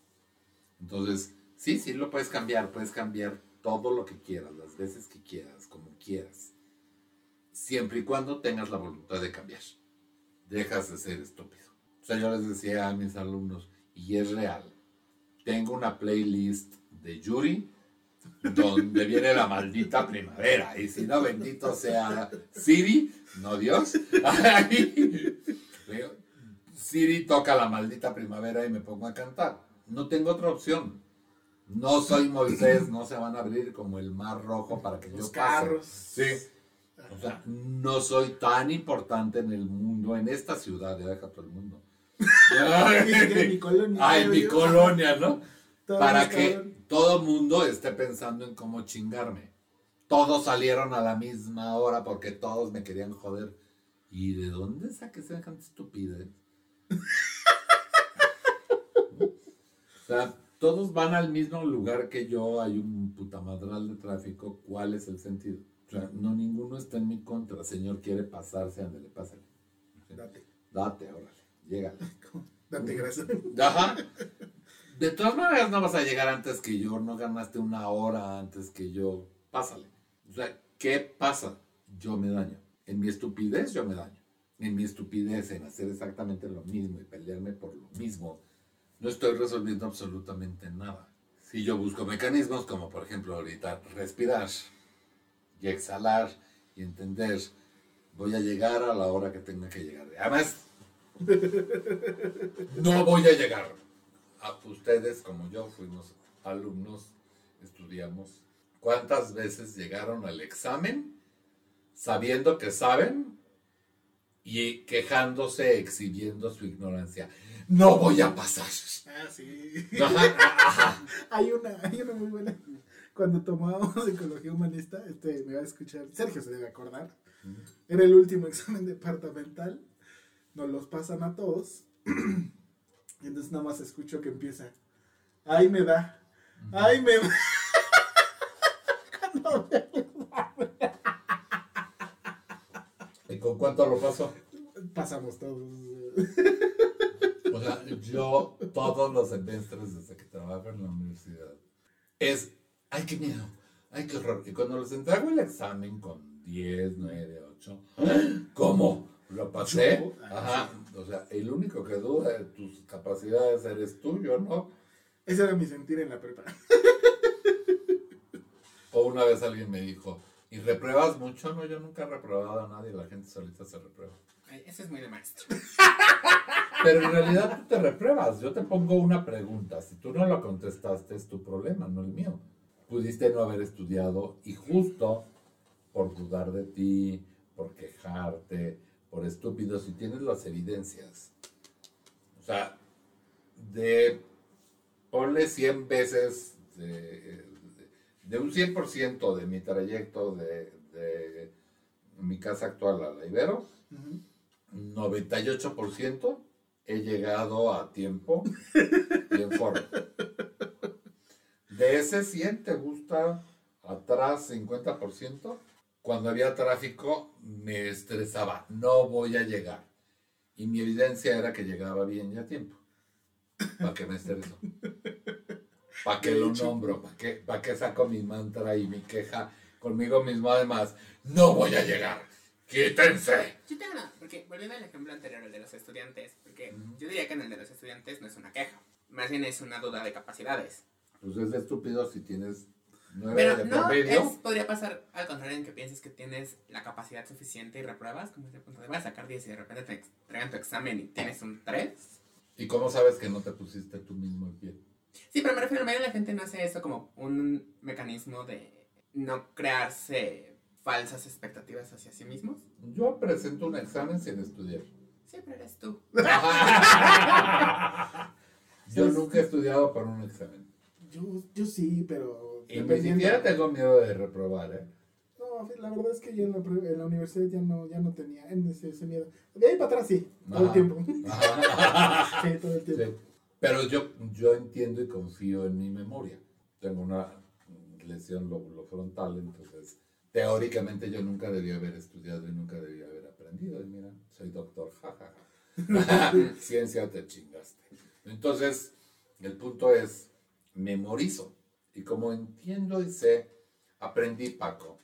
Entonces, sí, sí, lo puedes cambiar. Puedes cambiar todo lo que quieras, las veces que quieras, como quieras. Siempre y cuando tengas la voluntad de cambiar. Dejas de ser estúpido. O sea, yo les decía a mis alumnos, y es real. Tengo una playlist de Yuri donde viene la maldita primavera. Y si no, bendito sea Siri, no Dios. [laughs] Siri toca la maldita primavera y me pongo a cantar. No tengo otra opción. No soy Moisés, no se van a abrir como el mar rojo para que Los yo carros. pase. Sí. O sea, no soy tan importante en el mundo, en esta ciudad, ya deja todo el mundo. [laughs] En mi colonia. Ah, en mi colonia, ¿no? Para que todo el mundo esté pensando en cómo chingarme. Todos salieron a la misma hora porque todos me querían joder. ¿Y de dónde saqué semejante estupidez? [laughs] o sea, todos van al mismo lugar que yo, hay un putamadral de tráfico, ¿cuál es el sentido? O sea, no, ninguno está en mi contra. El señor quiere pasarse, ándale, pásale. Date, Date, órale, llégale. [laughs] date gracias. Ajá. De todas maneras no vas a llegar antes que yo, no ganaste una hora antes que yo. Pásale. O sea, ¿qué pasa? Yo me daño. En mi estupidez yo me daño. En mi estupidez en hacer exactamente lo mismo y pelearme por lo mismo, no estoy resolviendo absolutamente nada. Si yo busco mecanismos como por ejemplo ahorita respirar y exhalar y entender, voy a llegar a la hora que tenga que llegar. Además, [laughs] no voy a llegar. A ustedes, como yo, fuimos alumnos, estudiamos. ¿Cuántas veces llegaron al examen sabiendo que saben y quejándose, exhibiendo su ignorancia? No voy a pasar. Ah, sí. Hay una, hay una muy buena. Cuando tomábamos psicología humanista, este me va a escuchar, Sergio se debe acordar. Era el último [laughs] examen departamental. Nos los pasan a todos. [clears throat] Y entonces nada más escucho que empieza. Ay, me da. Ay, me da. [laughs] ¿Y con cuánto lo pasó? Pasamos todos. O sea, yo todos los semestres desde que trabajo en la universidad es, ay, qué miedo, ay, qué horror. Y cuando les entrego el examen con 10, 9, 8, ¿cómo? ¿Lo pasé? Ajá. O sea, el único que duda de tus capacidades eres tú, yo no. Ese era mi sentir en la prepa. O una vez alguien me dijo, ¿y repruebas mucho? No, yo nunca he reprobado a nadie, la gente solita se reprueba. Ay, Ese es muy de maestro. Pero en realidad tú te repruebas. Yo te pongo una pregunta. Si tú no lo contestaste, es tu problema, no el mío. Pudiste no haber estudiado y justo por dudar de ti, por quejarte, por estúpido, si tienes las evidencias. O sea, de ponle 100 veces, de, de un 100% de mi trayecto de, de mi casa actual a la Ibero, Ujú. 98% he llegado a tiempo y en forma. De ese 100 te gusta atrás 50%. Cuando había tráfico me estresaba, no voy a llegar. Y mi evidencia era que llegaba bien y a tiempo. ¿Para qué me estreso? ¿Para qué lo nombro? ¿Para qué, ¿Para qué saco mi mantra y mi queja conmigo mismo? Además, no voy a llegar. Quítense. Yo tengo una, porque volviendo al ejemplo anterior, el de los estudiantes, porque yo diría que en el de los estudiantes no es una queja, más bien es una duda de capacidades. Pues es estúpido si tienes Pero de no, es, podría pasar al contrario en que pienses que tienes la capacidad suficiente y repruebas, como ese punto de vas a sacar 10 y de repente te entregan tu examen y tienes un 3. ¿Y cómo sabes que no te pusiste tú mismo el pie? Sí, pero me refiero, de la gente no hace eso como un mecanismo de no crearse falsas expectativas hacia sí mismos. Yo presento un examen sin estudiar. Siempre eres tú. [laughs] Yo [laughs] nunca he estudiado para un examen. Yo, yo sí, pero. Y ni siquiera tengo miedo de reprobar, ¿eh? No, la verdad es que yo en la, pre- en la universidad ya no, ya no tenía ese, ese miedo. De ahí para atrás sí, todo el Ajá. tiempo. [laughs] Sí, todo el tiempo. Sí. Pero yo, yo entiendo y confío en mi memoria. Tengo una lesión lóbulo frontal, entonces teóricamente yo nunca debía haber estudiado y nunca debía haber aprendido. Y mira, soy doctor, jajaja. [laughs] [laughs] Ciencia te chingaste. Entonces, el punto es, memorizo. Y como entiendo y sé, aprendí, Paco,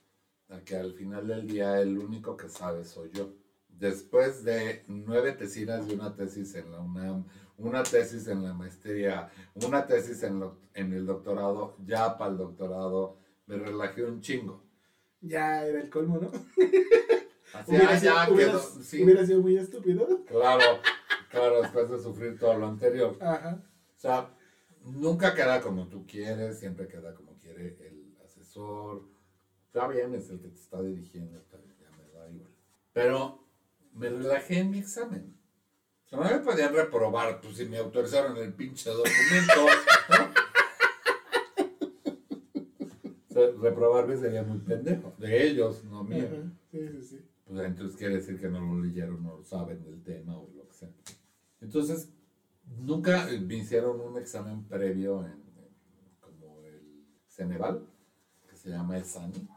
a que al final del día el único que sabe soy yo. Después de nueve tesinas y una tesis en la UNAM, una tesis en la maestría, una tesis en, lo- en el doctorado, ya para el doctorado, me relajé un chingo. Ya era el colmo, ¿no? Así, [laughs] hubiera, ah, sido, ya hubiera- quedó, sí. hubiera sido muy estúpido. Claro, claro, después de sufrir todo lo anterior. Ajá. O sea, nunca queda como tú quieres, siempre queda como quiere el asesor. Está bien, es el que te está dirigiendo, está bien, ya me da igual. Pero me relajé en mi examen. O sea, no me podían reprobar, pues si me autorizaron el pinche documento. ¿no? O sea, reprobarme sería muy pendejo. De ellos, no mío. Ajá. Sí, sí, sí. Pues entonces quiere decir que no lo leyeron, no lo saben del tema o lo que sea. Entonces, nunca eh, me hicieron un examen previo en, en- como el Ceneval, que se llama ESANI,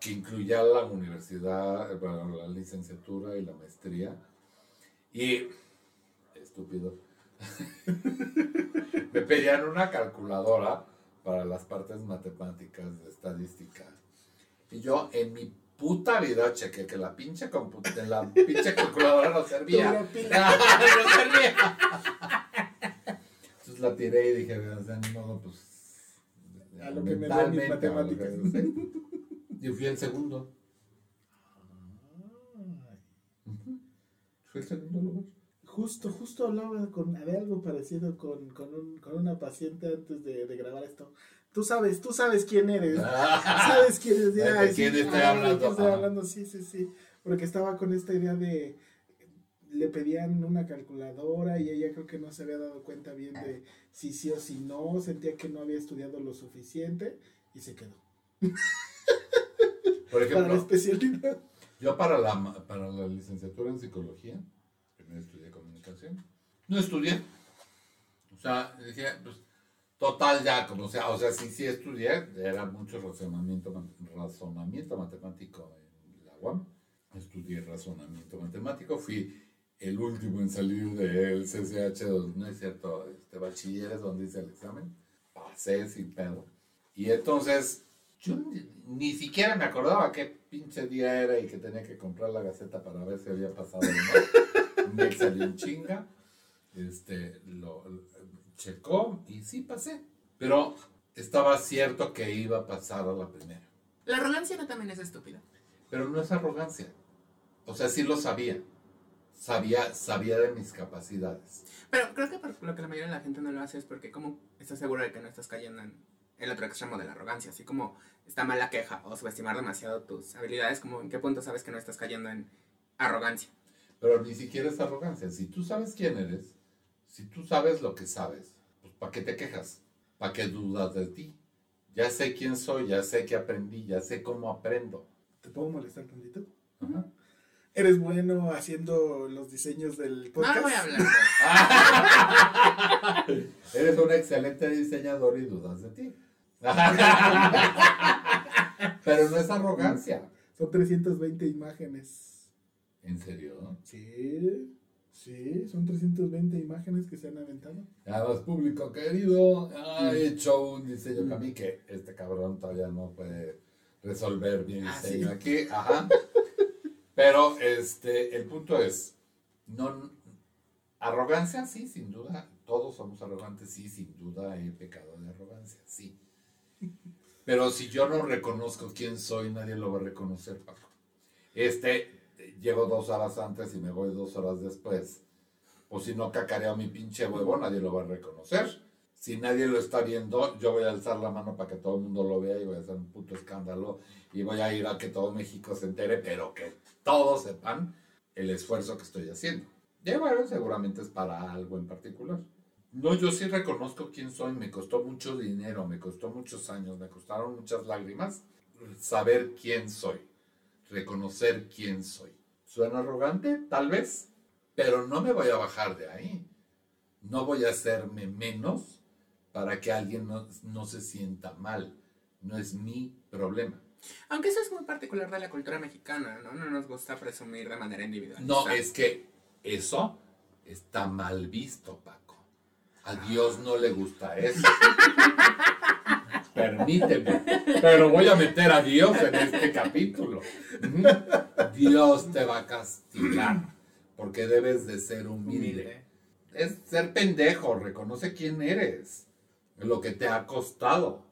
que incluía la universidad, eh, bueno, la licenciatura y la maestría. Y, estúpido, [laughs] me pedían una calculadora para las partes matemáticas de estadística. Y yo en mi puta vida chequé que la pinche, la pinche calculadora no servía. [laughs] No servía. Entonces la tiré y dije, o sea, ni modo, pues. A lo que me dan mis matemáticas. Yo fui el segundo. Fui el segundo lugar. Justo, justo hablaba con, de algo parecido con, con, un- con una paciente antes de, de grabar esto. Tú sabes, tú sabes quién eres. [laughs] ¿Sabes quién es? ¿De quién sí, estoy ah, hablando? Sí, sí, sí. Porque estaba con esta idea de. Le pedían una calculadora y ella creo que no se había dado cuenta bien de si sí o si no. Sentía que no había estudiado lo suficiente y se quedó. Por Para la ejemplo, especialidad. yo para la, para la licenciatura en psicología, primero estudié comunicación, no estudié. O sea, dije, pues, total ya, como sea, o sea, sí, sí estudié, era mucho razonamiento, razonamiento matemático en la UAM, estudié razonamiento matemático, fui el último en salir del CCH, no es cierto, este, bachilleres donde hice el examen, pasé sin pedo. Y entonces, yo ni, ni siquiera me acordaba qué pinche día era y que tenía que comprar la gaceta para ver si había pasado o no. Me salió en chinga, este, lo, lo- checó y sí pasé. Pero estaba cierto que iba a pasar a la primera. La arrogancia no también es estúpida. Pero no es arrogancia. O sea, sí lo sabía. Sabía, sabía de mis capacidades. Pero creo que por lo que la mayoría de la gente no lo hace es porque como estás seguro de que no estás cayendo en el otro extremo de la arrogancia, así como está mal la queja o subestimar demasiado tus habilidades, como en qué punto sabes que no estás cayendo en arrogancia. Pero ni siquiera es arrogancia. Si tú sabes quién eres, si tú sabes lo que sabes, pues ¿para qué te quejas? ¿Para qué dudas de ti? Ya sé quién soy, ya sé que aprendí, ya sé cómo aprendo. ¿Te puedo molestar tantito? Ajá. ¿Eres bueno haciendo los diseños del podcast? No voy a hablar [laughs] Eres un excelente diseñador y dudas de ti. [laughs] Pero no es arrogancia. Son 320 imágenes. ¿En serio? Sí, sí, son 320 imágenes que se han aventado. Además, público querido, ha hecho un diseño que a mí que este cabrón todavía no puede resolver mi Ah, diseño sí. aquí. Ajá. Pero este, el punto es, no, arrogancia, sí, sin duda. Todos somos arrogantes, sí, sin duda he pecado de arrogancia, sí. Pero si yo no reconozco quién soy, nadie lo va a reconocer, Paco. Este, llego dos horas antes y me voy dos horas después. O si no cacareo mi pinche huevo, nadie lo va a reconocer. Si nadie lo está viendo, yo voy a alzar la mano para que todo el mundo lo vea y voy a hacer un puto escándalo y voy a ir a que todo México se entere, pero que todos sepan el esfuerzo que estoy haciendo. Y bueno, seguramente es para algo en particular. No, yo sí reconozco quién soy, me costó mucho dinero, me costó muchos años, me costaron muchas lágrimas saber quién soy, reconocer quién soy. ¿Suena arrogante? Tal vez, pero no me voy a bajar de ahí. no voy a hacerme menos para que alguien no se sienta mal. No es mi problema. Aunque eso es muy particular de la cultura mexicana, ¿no? No nos gusta presumir de manera individual. No, es que eso está mal visto, Paco. A Dios no le gusta eso. [laughs] Permíteme, pero voy a meter a Dios en este capítulo. Dios te va a castigar porque debes de ser humilde. Es ser pendejo, reconoce quién eres, lo que te ha costado.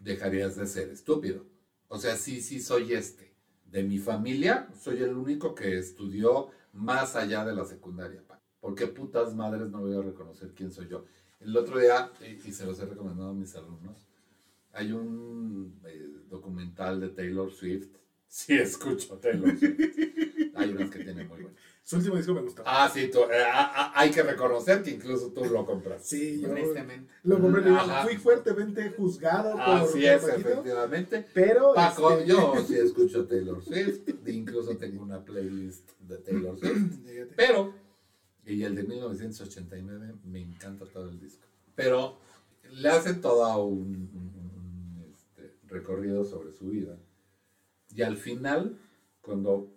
Dejarías de ser estúpido. O sea, sí, sí soy este. De mi familia, soy el único que estudió más allá de la secundaria. pa. ¿Por qué putas madres no voy a reconocer quién soy yo? El otro día, y se los he recomendado a mis alumnos, hay un eh, documental de Taylor Swift. [laughs] Sí, escucho Taylor Swift. Hay unas que tienen muy buenas. Su último disco me gustó. Ah, sí, tú, eh, ah, ah, hay que reconocer que incluso tú lo compras. Sí, yo Honestamente. lo compré. Ajá. Fui fuertemente juzgado por, Así por es, Paquito, efectivamente. Pero Paco, este, yo [laughs] sí escucho Taylor Swift, incluso tengo una playlist de Taylor Swift, pero, y el de 1989, me encanta todo el disco, pero le hace todo un, un- un, este, recorrido sobre su vida, y al final, cuando,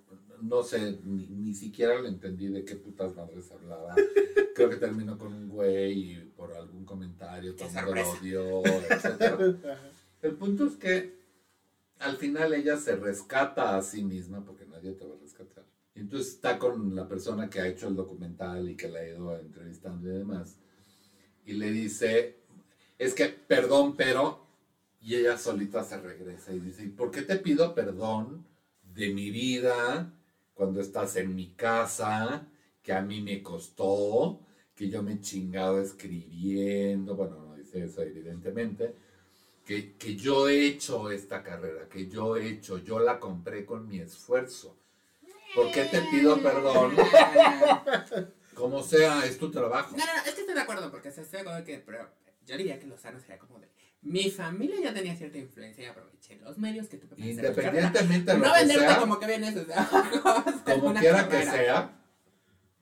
no sé, ni, ni siquiera le entendí de qué putas madres hablaba, [laughs] creo que terminó con un güey y por algún comentario, todo el lo odió. [laughs] Ajá. El punto es que al final ella se rescata a sí misma porque nadie te va a rescatar. Y entonces está con la persona que ha hecho el documental y que la ha ido entrevistando y demás. Y le dice, es que perdón, pero... Y ella solita se regresa y dice, ¿y por qué te pido perdón de mi vida cuando estás en mi casa, que a mí me costó, que yo me he chingado escribiendo? Bueno, no dice eso evidentemente que, que yo he hecho esta carrera, que yo he hecho, yo la compré con mi esfuerzo. ¿Por qué te pido perdón? [laughs] Como sea, es tu trabajo. No, no, no, es que estoy de acuerdo, porque se estoy de acuerdo que, pero yo diría que lo sano sería como de, mi familia ya tenía cierta influencia y aproveché los medios que carrera. Independientemente de lo No que venderte sea, como que vienes desde abajo. a hacer como quiera que sea,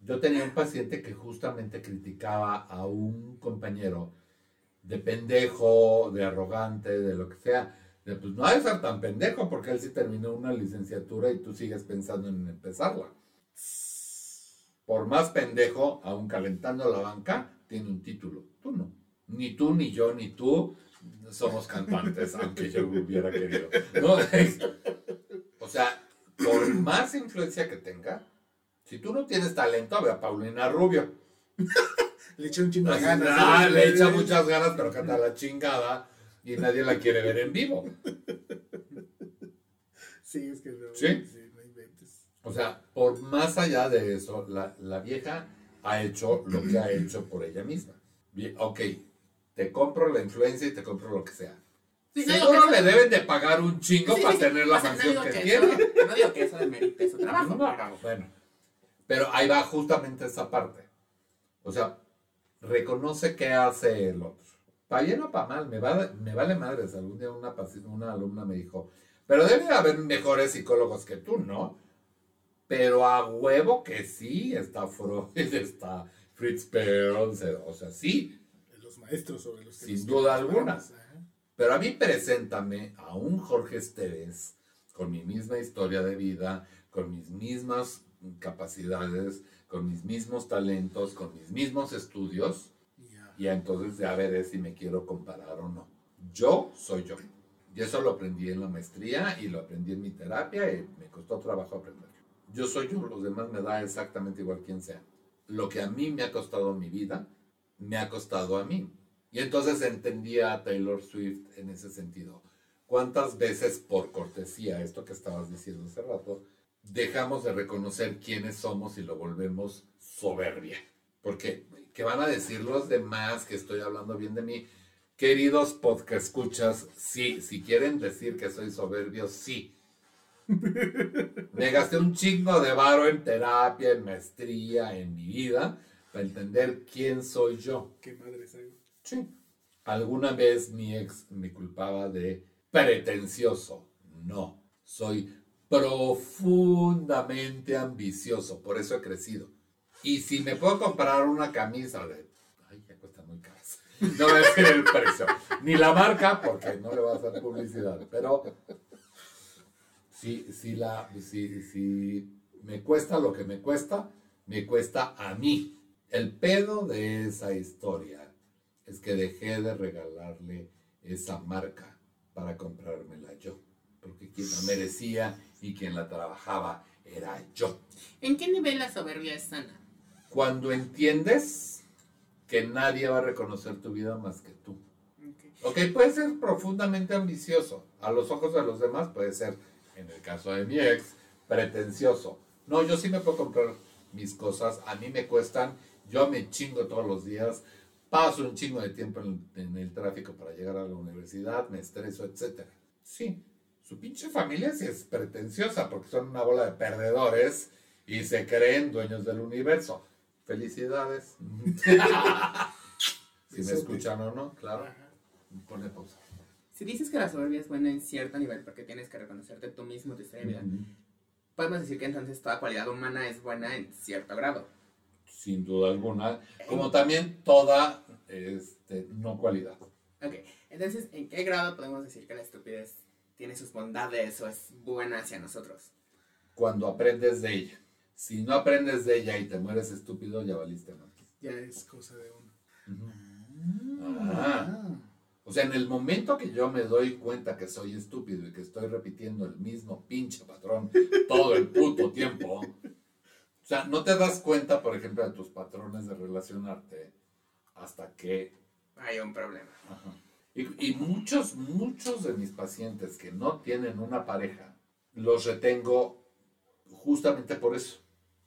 yo tenía un paciente que justamente criticaba a un compañero de pendejo, de arrogante, de lo que sea. De, pues no ha de ser tan pendejo porque él sí terminó una licenciatura y tú sigues pensando en empezarla. Por más pendejo, aún calentando la banca, tiene un título. Tú no. Ni tú, ni yo, ni tú somos cantantes, [laughs] aunque yo hubiera querido. ¿no? O sea, por más influencia que tenga, si tú no tienes talento, ve a Paulina Rubio. [laughs] Le eché un chingo de ganas. ah, le echa muchas ganas, pero canta la chingada y nadie la quiere ver en vivo. Sí, es que no. ¿Sí? no inventes. O sea, por más allá de eso, la, la vieja ha hecho lo que ha hecho por ella misma. Bien, ok, te compro la influencia y te compro lo que sea. Sí, no Seguro le deben de pagar un chingo Sí, para sí, tener la no digo que, que tiene. eso- No digo que eso demerite su trabajo, No, pero- bueno, pero ahí va justamente esa parte. O sea, reconoce qué hace el otro. Para bien o para mal, me, va- me vale madres. Algún día una, una alumna me dijo, pero debe haber mejores psicólogos que tú, ¿no? Pero a huevo que sí, está Freud, [laughs] está Fritz Perls, o sea, sí. Maestros sobre los que Sin duda alguna. ajá. Pero a mí preséntame a un Jorge Esteves con mi misma historia de vida, con mis mismas capacidades, con mis mismos talentos, con mis mismos estudios, Ya. y entonces ya veré si me quiero comparar o no. Yo soy yo. Y eso lo aprendí en la maestría y lo aprendí en mi terapia y me costó trabajo aprenderlo. Yo soy yo, los demás me da exactamente igual quien sea. Lo que a mí me ha costado mi vida, me ha costado a mí. Y entonces entendía a Taylor Swift en ese sentido. ¿Cuántas veces por cortesía, esto que estabas diciendo hace rato, dejamos de reconocer quiénes somos y lo volvemos soberbia? Porque, ¿qué van a decir los demás que estoy hablando bien de mí? Queridos podcast escuchas, sí, si quieren decir que soy soberbio, sí. Me gasté un chingo de varo en terapia, en maestría, en mi vida, para entender quién soy yo. Qué madre soy. Sí. Alguna vez mi ex me culpaba de pretencioso. No, soy profundamente ambicioso, por eso he crecido. Y si me puedo comprar una camisa de, ay, No voy a decir el precio. Ni la marca, porque no le voy a hacer publicidad. Pero si, si, la, si, si me cuesta lo que me cuesta, me cuesta a mí. El pedo de esa historia es que dejé de regalarle esa marca para comprármela yo. Porque quien la merecía y quien la trabajaba era yo. ¿En qué nivel la soberbia es sana? Cuando entiendes que nadie va a reconocer tu vida más que tú. Ok, puede ser profundamente ambicioso. A los ojos de los demás puede ser, en el caso de mi ex, pretencioso. No, yo sí me puedo comprar mis cosas, a mí me cuestan, yo me chingo todos los días, paso un chingo de tiempo en, en el tráfico para llegar a la universidad, me estreso, etc. Sí, su pinche familia sí es pretenciosa porque son una bola de perdedores y se creen dueños del universo. Felicidades. [laughs] si me escuchan o no, claro. Pone pausa. Si dices que la soberbia es buena en cierto nivel porque tienes que reconocerte tú mismo, tu historia podemos decir que entonces toda cualidad humana es buena en cierto grado. Sin duda alguna. Como también toda este, no cualidad. Ok, entonces, ¿en qué grado podemos decir que la estupidez tiene sus bondades o es buena hacia nosotros? Cuando aprendes de ella. Si no aprendes de ella y te mueres estúpido, ya valiste más. Ya es cosa de uno. Ah. O sea, en el momento que yo me doy cuenta que soy estúpido y que estoy repitiendo el mismo pinche patrón todo el puto tiempo, o sea, no te das cuenta, por ejemplo, de tus patrones de relacionarte hasta que... Hay un problema. Ajá. Y, y muchos, muchos de mis pacientes que no tienen una pareja, los retengo justamente por eso.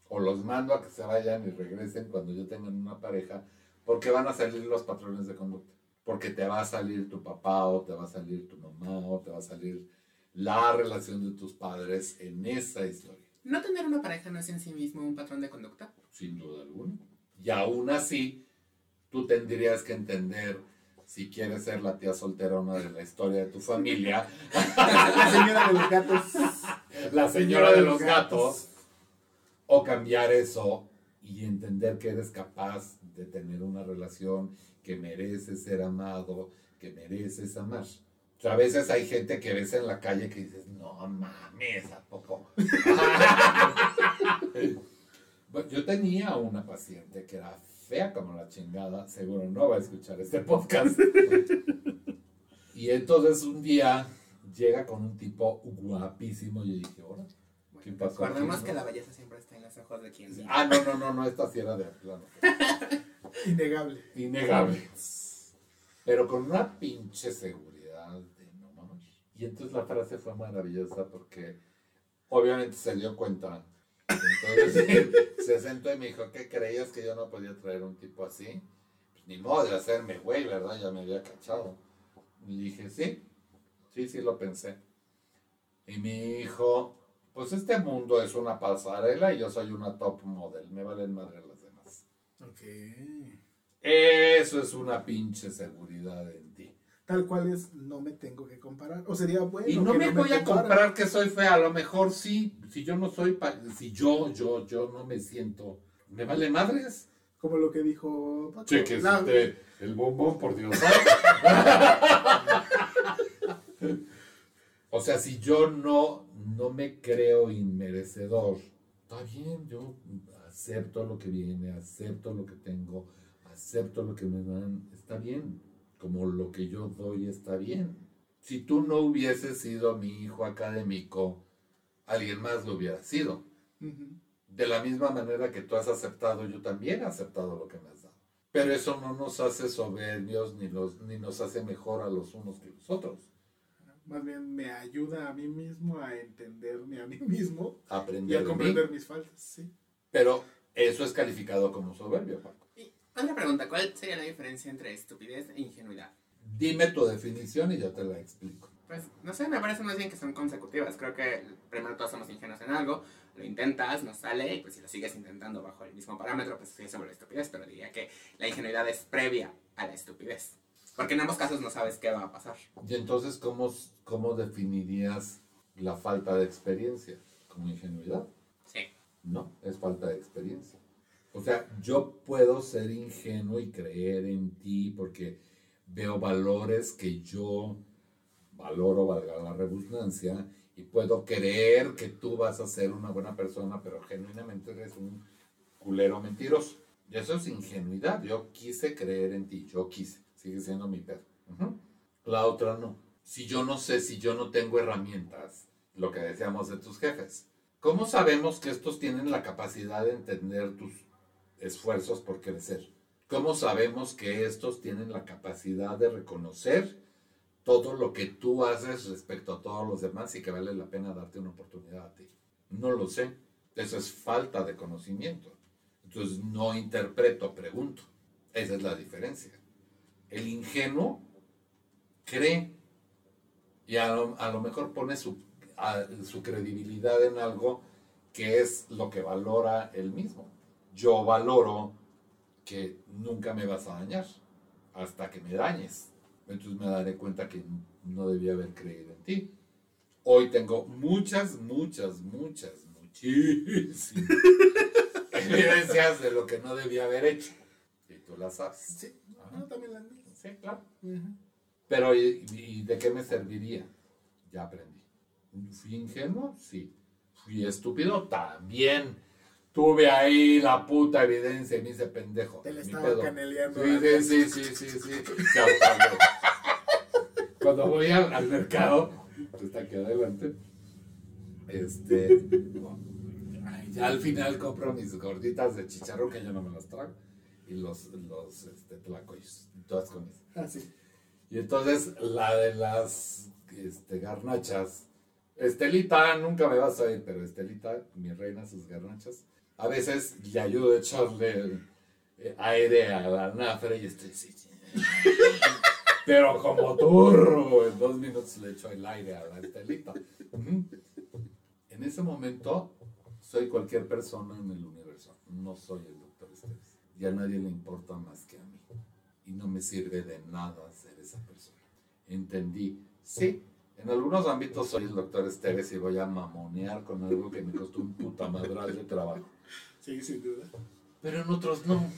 O los mando a que se vayan y regresen cuando yo tengan una pareja, porque van a salir los patrones de conducta. Porque te va a salir tu papá o te va a salir tu mamá o te va a salir la relación de tus padres en esa historia. ¿No tener una pareja no es en sí mismo un patrón de conducta? Sin duda alguna. Y aún así, tú tendrías que entender si quieres ser la tía solterona de la historia de tu familia, [laughs] La señora de los gatos. la señora de los gatos, o cambiar eso y entender que eres capaz de tener una relación, que mereces ser amado, que mereces amar. O sea, a veces hay gente que ves en la calle que dices, no mames, ¿a poco? [laughs] Yo tenía una paciente que era fea como la chingada, seguro no va a escuchar este podcast. [laughs] y entonces un día llega con un tipo guapísimo y yo dije, ahora, ¿qué pasó? Recordemos no?" que la belleza siempre está en los ojos de quien. Ah, no, no, no, no, esta sí era de plano. [laughs] Innegable. Innegable. Pero con una pinche seguridad de no mames. Y entonces la frase fue maravillosa porque obviamente se dio cuenta. Entonces se sentó y me dijo, ¿qué creías que yo no podía traer un tipo así? Pues ni modo de hacerme güey, ¿verdad? Ya me había cachado. Y dije, sí, sí, sí lo pensé. Y me dijo, pues este mundo es una pasarela y yo soy una top model, me valen madre las demás. Ok. Eso es una pinche seguridad en. Tal cual es, no me tengo que comparar. O sería bueno. Y no que me voy a compara. comprar que soy fea, a lo mejor sí, si yo no soy, si yo, yo, yo no me siento, me vale madres. Como lo que dijo Paco. Che, que La- este, el bombón, por Dios. [laughs] o sea, si yo no, no me creo inmerecedor, está bien, yo acepto lo que viene, acepto lo que tengo, acepto lo que me dan, está bien. Como lo que yo doy está bien. Si tú no hubieses sido mi hijo académico, alguien más lo hubiera sido. Ujú. De la misma manera que tú has aceptado, yo también he aceptado lo que me has dado. Pero eso no nos hace soberbios ni, los, ni nos hace mejor a los unos que los otros. Más bien me ayuda a mí mismo a entenderme a mí mismo y Aprender a de mí. comprender mis faltas. Sí. Pero eso es calificado como soberbio, Paco. Otra pregunta, ¿cuál sería la diferencia entre estupidez e ingenuidad? Dime tu definición y yo te la explico. Pues, no sé, me parece más bien que son consecutivas. Creo que primero todos somos ingenuos en algo, lo intentas, no sale, y pues si lo sigues intentando bajo el mismo parámetro, pues sí se vuelve estupidez, pero diría que la ingenuidad es previa a la estupidez. Porque en ambos casos no sabes qué va a pasar. Y entonces, ¿cómo, cómo definirías la falta de experiencia? ¿Como ingenuidad? Sí. No, es falta de experiencia. O sea, yo puedo ser ingenuo y creer en ti porque veo valores que yo valoro, valga la redundancia, y puedo creer que tú vas a ser una buena persona, pero genuinamente eres un culero mentiroso. Y eso es ingenuidad. Yo quise creer en ti, yo quise. Sigue siendo mi. Ujú. La otra no. Si yo no sé, si yo no tengo herramientas, lo que decíamos de tus jefes, ¿cómo sabemos que estos tienen la capacidad de entender tus esfuerzos por crecer? ¿Cómo sabemos que estos tienen la capacidad de reconocer todo lo que tú haces respecto a todos los demás y que vale la pena darte una oportunidad a ti? No lo sé. Eso es falta de conocimiento. Entonces no interpreto, pregunto. Esa es la diferencia. El ingenuo cree y a lo, mejor pone su credibilidad en algo que es lo que valora él mismo. Yo valoro que nunca me vas a dañar hasta que me dañes. Entonces me daré cuenta que no debía haber creído en ti. Hoy tengo muchas, muchas, muchas, muchísimas [laughs] evidencias de lo que no debía haber hecho. Y tú las sabes. Sí, Ajá. no, también las vi. Sí, claro. Pero ¿y, y de qué me serviría? Ya aprendí. ¿Fui ingenuo? Sí. ¿Fui estúpido? También. Tuve ahí la puta evidencia y me hice pendejo. Te la Ni estaba caneleando. Sí, sí, sí, sí, sí, Cuando voy al, al mercado, está aquí adelante, este, ay, ya al final compro mis gorditas de chicharrón que yo no me las trago y los, los este, tlacoyos, todas con eso. Ah, sí. Y entonces la de las este, garnachas, Estelita, nunca me vas a ir, pero Estelita, mi reina, sus garnachas, a veces le ayudo a echarle eh, aire a la nafre y estoy así. [laughs] Pero como turro, en dos minutos le echo el aire a la Estelita. En ese momento soy cualquier persona en el universo, no soy el doctor Esteves. Y a nadie le importa más que a mí y no me sirve de nada ser esa persona. Entendí, sí, en algunos ámbitos soy el doctor Esteves y voy a mamonear con algo que me costó un puta madral de trabajo. Sí, sin duda. Pero en otros no,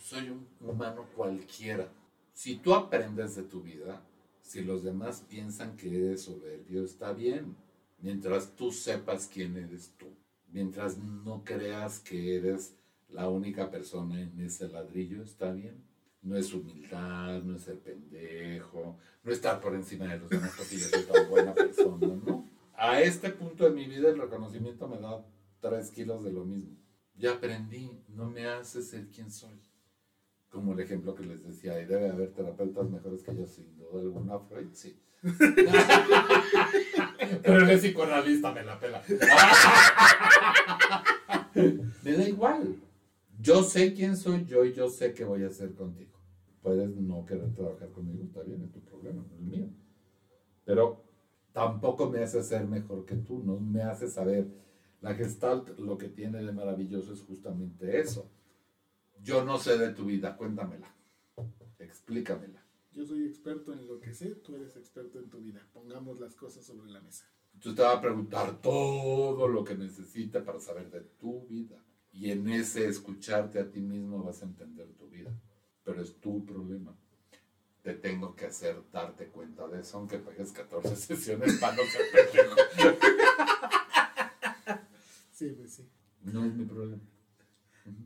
soy un humano cualquiera. Si tú aprendes de tu vida, si los demás piensan que eres soberbio, está bien. Mientras tú sepas quién eres tú. Mientras no creas que eres la única persona en ese ladrillo, está bien. No es humildad, no es ser pendejo, no estar por encima de los demás porque yo soy tan buena persona, ¿no? A este punto de mi vida el reconocimiento me da tres kilos de lo mismo. Ya aprendí, no me hace ser quien soy. Como el ejemplo que les decía, y debe haber terapeutas mejores que yo, sin duda alguna, Freud, sí. [laughs] Pero el psicoanalista me la pela. [laughs] me da igual. Yo sé quién soy yo y yo sé qué voy a hacer contigo. Puedes no querer trabajar conmigo, está bien, es tu problema, no es el mío. Pero tampoco me hace ser mejor que tú, no me hace saber. La Gestalt lo que tiene de maravilloso es justamente eso. Yo no sé de tu vida, cuéntamela. Explícamela. Yo soy experto en lo que sé, tú eres experto en tu vida. Pongamos las cosas sobre la mesa. Entonces te va a preguntar todo lo que necesita para saber de tu vida. Y en ese escucharte a ti mismo vas a entender tu vida. Pero es tu problema. Te tengo que hacer darte cuenta de eso, aunque pagues 14 [laughs] sesiones para no ser pendejo. Sí, pues sí. No es mi problema.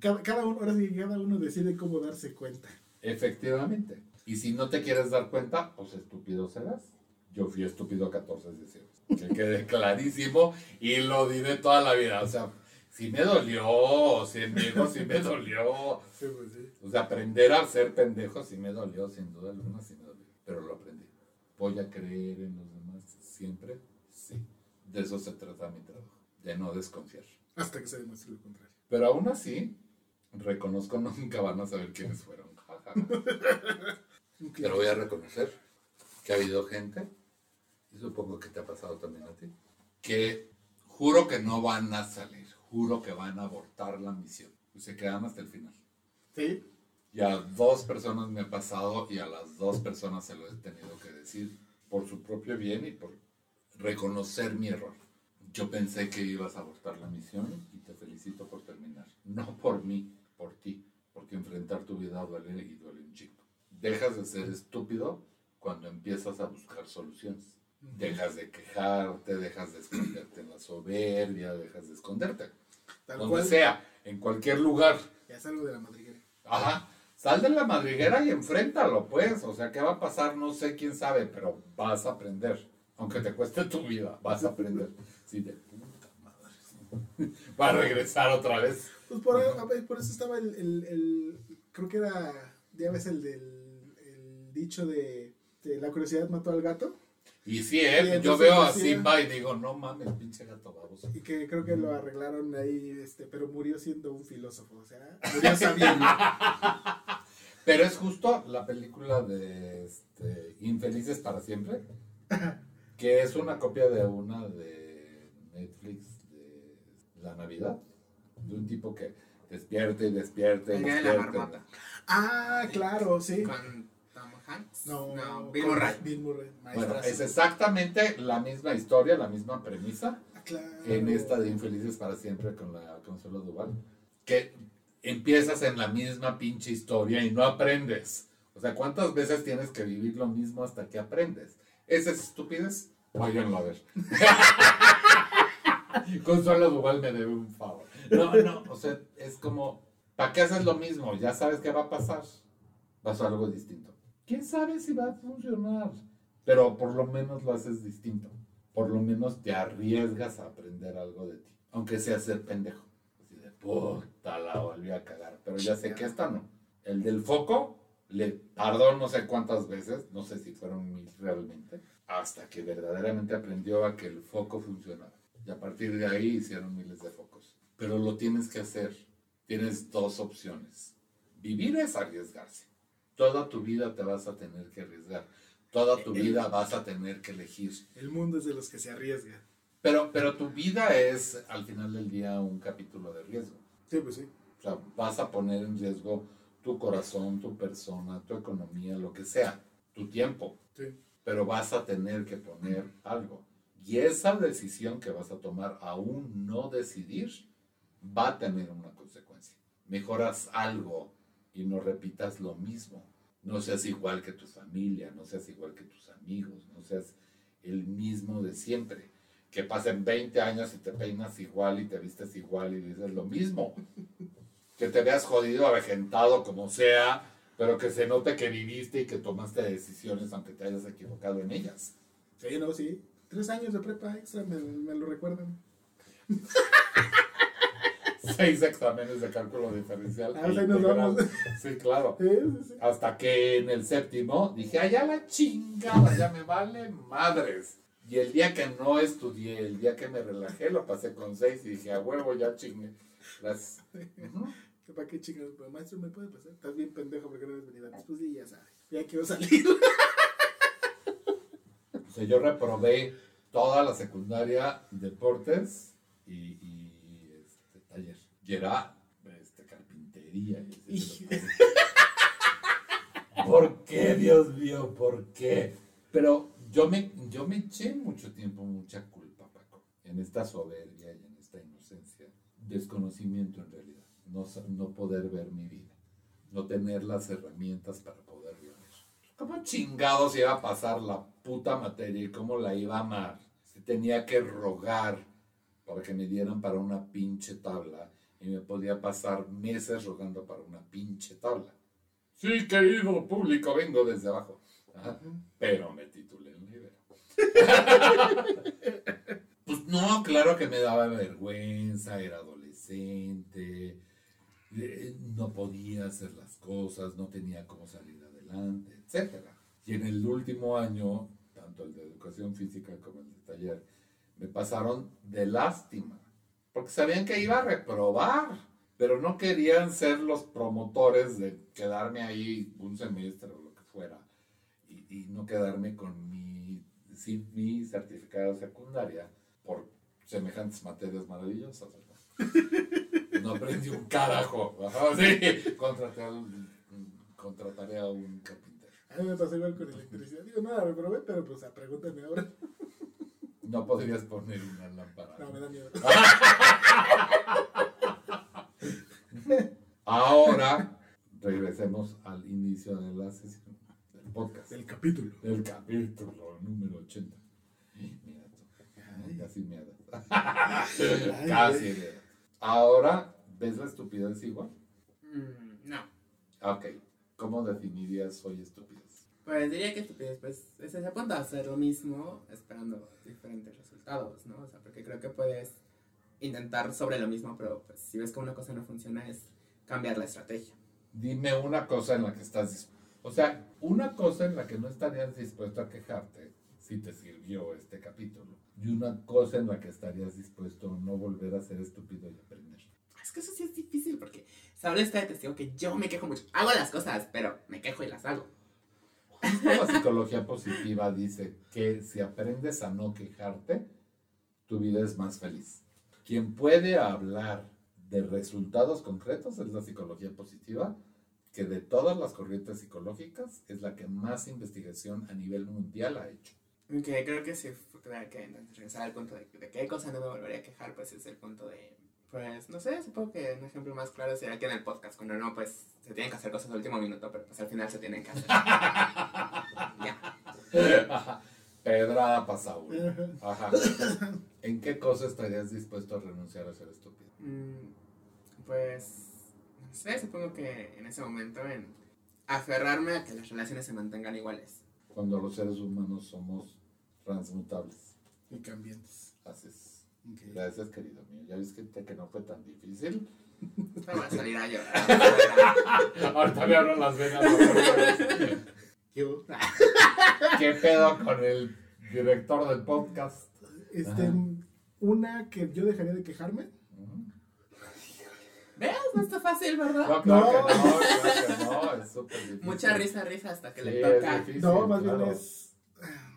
Cada, cada uno, ahora sí, cada uno decide cómo darse cuenta. Efectivamente. Y si no te quieres dar cuenta, pues estúpido serás. Yo fui estúpido 14 sesiones. Que quede [laughs] clarísimo y lo diré toda la vida. O sea, si me dolió, si amigo, si me dolió. Sí, pues sí. O sea, aprender a ser pendejo sí me dolió, sin duda alguna sí me dolió. Pero lo aprendí. ¿Voy a creer en los demás siempre? Sí. De eso se trata mi trabajo. De no desconfiar. Hasta que se demuestre lo contrario. Pero aún así, reconozco, [laughs] nunca van a saber quiénes fueron. [laughs] Pero voy a reconocer que ha habido gente, y supongo que te ha pasado también a ti, que juro que no van a salir, juro que van a abortar la misión. Y se quedan hasta el final. Sí, Y a dos personas me ha pasado y a las dos personas se lo he tenido que decir por su propio bien y por reconocer mi error. Yo pensé que ibas a abortar la misión y te felicito por terminar. No por mí, por ti. porque enfrentar tu vida duele y duele un chingo. Dejas de ser estúpido cuando empiezas a buscar soluciones. Dejas de quejarte, dejas de esconderte en la soberbia, dejas de esconderte. Tal donde cual. sea, en cualquier lugar. Ya salgo de la madriguera. Ajá. Sal de la madriguera y enfréntalo, pues. O sea, ¿qué va a pasar? No sé quién sabe, pero vas a aprender. Aunque te cueste tu vida, vas a aprender. Sí, de puta madre. [laughs] Va a regresar otra vez. Pues por, a ver, por eso estaba el, el- el- Creo que era. Ya ves el del. El dicho de. de la curiosidad mató al gato. Y sí, Y ¿eh? Yo veo a Simba y digo, no mames, pinche gato baboso. Y que creo que lo arreglaron ahí, este, pero murió siendo un filósofo. O sea, murió sabiendo. [laughs] Pero es justo la película de este, Infelices para siempre, [laughs] que es una copia de una de Netflix de la Navidad, de un tipo que despierta y despierta y El día de la ah, claro, sí. Con Tom Hanks. No, Bill con Murray. Bill Murray. Bueno, es exactamente la misma historia, la misma premisa Ah, claro. en esta de Infelices para siempre con la Consuelo Duval, que empiezas en la misma pinche historia y no aprendes. O sea, ¿cuántas veces tienes que vivir lo mismo hasta que aprendes? ¿Esa es estupidez? Váyanlo a ver. [laughs] [laughs] Consuelo Duval me debe un favor. No, no, o sea, es como, ¿para qué haces lo mismo? Ya sabes qué va a pasar. Pasó algo distinto. ¿Quién sabe si va a funcionar? Pero por lo menos lo haces distinto. Por lo menos te arriesgas a aprender algo de ti. Aunque sea ser pendejo. Así de puta, la volví a cagar. Pero ya sé que esta no. El del foco le tardó no sé cuántas veces, no sé si fueron mil realmente, hasta que verdaderamente aprendió a que el foco funcionaba. Y a partir de ahí hicieron miles de focos. Pero lo tienes que hacer. Tienes dos opciones. Vivir es arriesgarse. Toda tu vida te vas a tener que arriesgar. Toda tu vida vas a tener que elegir. El mundo es de los que se arriesgan. Pero, pero tu vida es, al final del día, un capítulo de riesgo. Sí, pues sí. O sea, vas a poner en riesgo tu corazón, tu persona, tu economía, lo que sea, tu tiempo. Sí. Pero vas a tener que poner algo. Y esa decisión que vas a tomar, aún no decidir, va a tener una consecuencia. Mejoras algo y no repitas lo mismo. No seas igual que tu familia, no seas igual que tus amigos, no seas el mismo de siempre. Que pasen 20 años y te peinas igual y te vistes igual y dices lo mismo. Que te veas jodido, avejentado, como sea, pero que se note que viviste y que tomaste decisiones aunque te hayas equivocado en ellas. Sí, no, sí. Tres años de prepa extra, me, me lo recuerdan. [laughs] Seis exámenes de cálculo diferencial. Ah, ahí nos vamos. Sí, claro. Sí, sí, sí. Hasta que en el séptimo dije, ay, ya la chingada, ya me vale madres. Y el día que no estudié, el día que me relajé, lo pasé con seis y dije, a huevo, ya chingue. Las... [laughs] ¿Para qué chingados? Pero maestro, ¿me puede pasar? Estás bien pendejo porque no has venido antes. Pues sí, ya sabes. Ya quiero salir. [laughs] O sea, yo reprobé toda la secundaria, deportes y, y, este, taller. Y era este, carpintería. y ese de. ¿Por qué, Dios mío? ¿Por qué? Pero yo me, yo me eché mucho tiempo, mucha culpa, Paco, en esta soberbia y en esta inocencia. Desconocimiento en realidad. No, no poder ver mi vida. No tener las herramientas para poder vivir. ¿Cómo chingados iba a pasar la puta materia y cómo la iba a amar? Tenía que rogar para que me dieran para una pinche tabla y me podía pasar meses rogando para una pinche tabla. Sí, querido público, vengo desde abajo. Ajá. Pero me titulé en libro. [laughs] pues no, claro que me daba vergüenza, era adolescente, eh, no podía hacer las cosas, no tenía cómo salir adelante, etc. Y en el último año, tanto el de educación física como el de taller, me pasaron de lástima, porque sabían que iba a reprobar, pero no querían ser los promotores de quedarme ahí un semestre o lo que fuera y, y no quedarme con mi, sin mi certificado secundaria por semejantes materias maravillosas. [laughs] No aprendí un carajo. Sí. Contraté contrataré a un carpintero. A mí me pasó igual con electricidad. Digo, no la reprobé, pero pues pregúntame ahora. No podrías poner una lámpara. No, me da miedo. [laughs] Ahora, regresemos al inicio de la sesión del podcast. El capítulo. El capítulo número 80. Mira tú, casi me casi me. Ahora, ¿ves la estupidez igual? Mm, no. Ok. ¿Cómo definirías soy estupidez? Pues diría que estupidez, pues es ese punto, hacer lo mismo esperando diferentes resultados, ¿no? O sea, porque creo que puedes intentar sobre lo mismo, pero pues si ves que una cosa no funciona es cambiar la estrategia. Dime una cosa en la que estás. O sea, una cosa en la que no estarías dispuesto a quejarte si te sirvió este capítulo. Y una cosa en la que estarías dispuesto a no volver a ser estúpido y aprender. Es que eso sí es difícil porque se habla este de testigo que yo me quejo mucho. Hago las cosas, pero me quejo y las hago. La psicología positiva dice que si aprendes a no quejarte, tu vida es más feliz. Quien puede hablar de resultados concretos es la psicología positiva, que de todas las corrientes psicológicas es la que más investigación a nivel mundial ha hecho. Ok, creo que si que regresar al punto de, de qué cosa no me volvería a quejar, pues es el punto de, pues, no sé, supongo que un ejemplo más claro sería que en el podcast, cuando no, pues, se tienen que hacer cosas al último minuto, pero pues al final se tienen que hacer. [laughs] ya. Pedrada pa' Saúl. Ajá. ¿En qué cosa estarías dispuesto a renunciar a ser estúpido? Mm, pues, no sé, supongo que en ese momento en aferrarme a que las relaciones se mantengan iguales. Cuando los seres humanos somos transmutables. Y cambiantes. Haces. Gracias, querido mío. Ya viste que, que no fue tan difícil. No voy a salir a llorar. [laughs] Ahorita me abro las venas. favor. [laughs] ¿Qué pedo con el director del podcast? este, Ajá. una que yo dejaría de quejarme. ¿Ves? No está fácil, ¿verdad? No, claro No. que no, claro que no, es súper difícil. Mucha risa, risa hasta que Sí, le toca. difícil, No, más claro. bien es ah,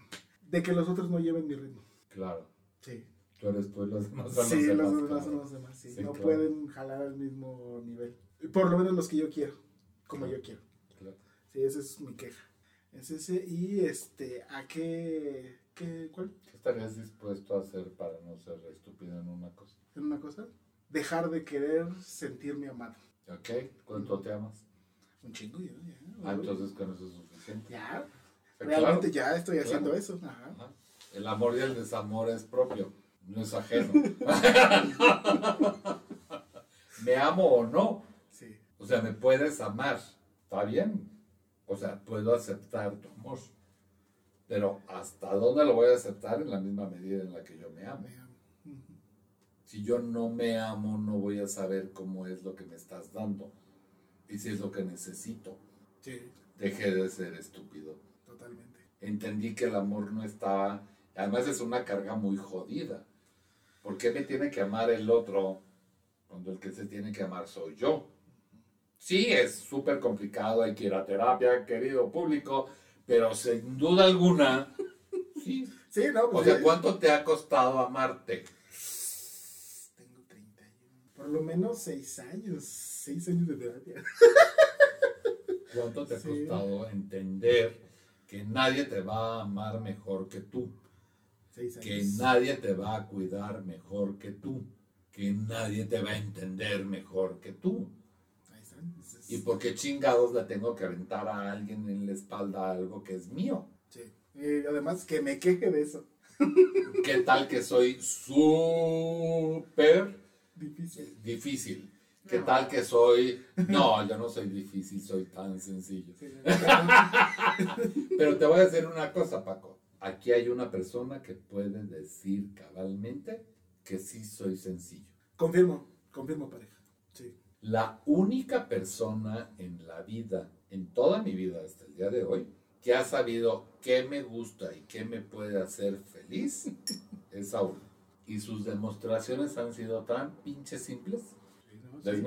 de que los otros no lleven mi ritmo. Claro, Sí. Tú eres tú y los demás son Sí, los los demás. demás claro. son los demás, sí. Sí, no claro. pueden jalar al mismo nivel. Por lo menos los que yo quiero, como Claro. yo quiero. Claro. Sí, esa es mi queja. Es ese, y este, ¿a qué, qué, cuál? ¿Qué estarías dispuesto a hacer para no ser estúpido en una cosa? ¿En una cosa? Dejar de querer sentirme amado. ¿Ok? ¿Cuánto te amas? Un chingo ya, ya. Ah, entonces con eso es suficiente. Ya, realmente ya estoy haciendo eso. Ajá. Ajá. El amor y el desamor es propio, no es ajeno. [laughs] me amo o no. Sí. O sea, me puedes amar. Está bien. O sea, puedo aceptar tu amor. Pero ¿hasta dónde lo voy a aceptar? En la misma medida en la que yo me amo. Si yo no me amo, no voy a saber cómo es lo que me estás dando. Y si es lo que necesito. Sí, Dejé de ser estúpido. totalmente. entendí que el amor no estaba, además es una carga muy jodida. ¿Por qué me tiene que amar el otro cuando el que se tiene que amar soy yo? Sí, es súper complicado, hay que ir a terapia, querido público, pero sin duda alguna, sí. Sí, no, O pues sea, ya- ¿cuánto te ha costado amarte? Tengo 31. Por lo menos 6 años. 6 años de terapia. ¿Cuánto te ha Sí. costado entender que nadie te va a amar mejor que tú? 6 años. que nadie te va a cuidar mejor que tú, que nadie te va a entender mejor que tú. ¿Y por qué chingados le tengo que aventar a alguien en la espalda algo que es mío? Sí. Y además que me queje de eso. [laughs] ¿Qué tal que soy súper Difícil. difícil? ¿Qué No. tal que soy... No, yo no soy difícil, soy tan sencillo. Sí. [laughs] Pero te voy a decir una cosa, Paco. Aquí hay una persona que puede decir cabalmente que sí soy sencillo. confirmo, confirmo pareja. Sí. La única persona en la vida, en toda mi vida hasta el día de hoy, que ha sabido qué me gusta y qué me puede hacer feliz, [laughs] es Saúl. Y sus demostraciones han sido tan pinches simples. Sí, no, sí.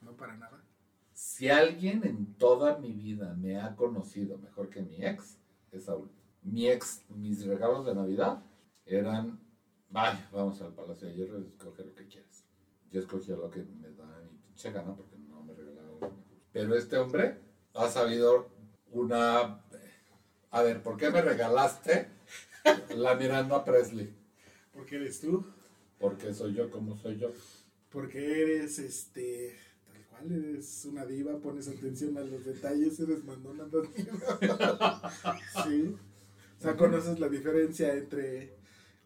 No para nada. Si alguien en toda mi vida me ha conocido mejor que mi ex, es Saúl. Mi ex, mis regalos de Navidad eran, vaya, vamos al Palacio de Hierro y escoge lo que quieras. Yo escogía lo que me da mi pinche gana porque no me regalaba. Pero este hombre ha sabido una... A ver, ¿por qué me regalaste la Miranda Presley? Porque eres tú. Porque soy yo como soy yo. Porque eres este. Tal ¿Cuál eres una diva? Pones atención a los detalles, eres mandona. [laughs] sí. Sea, conoces la diferencia entre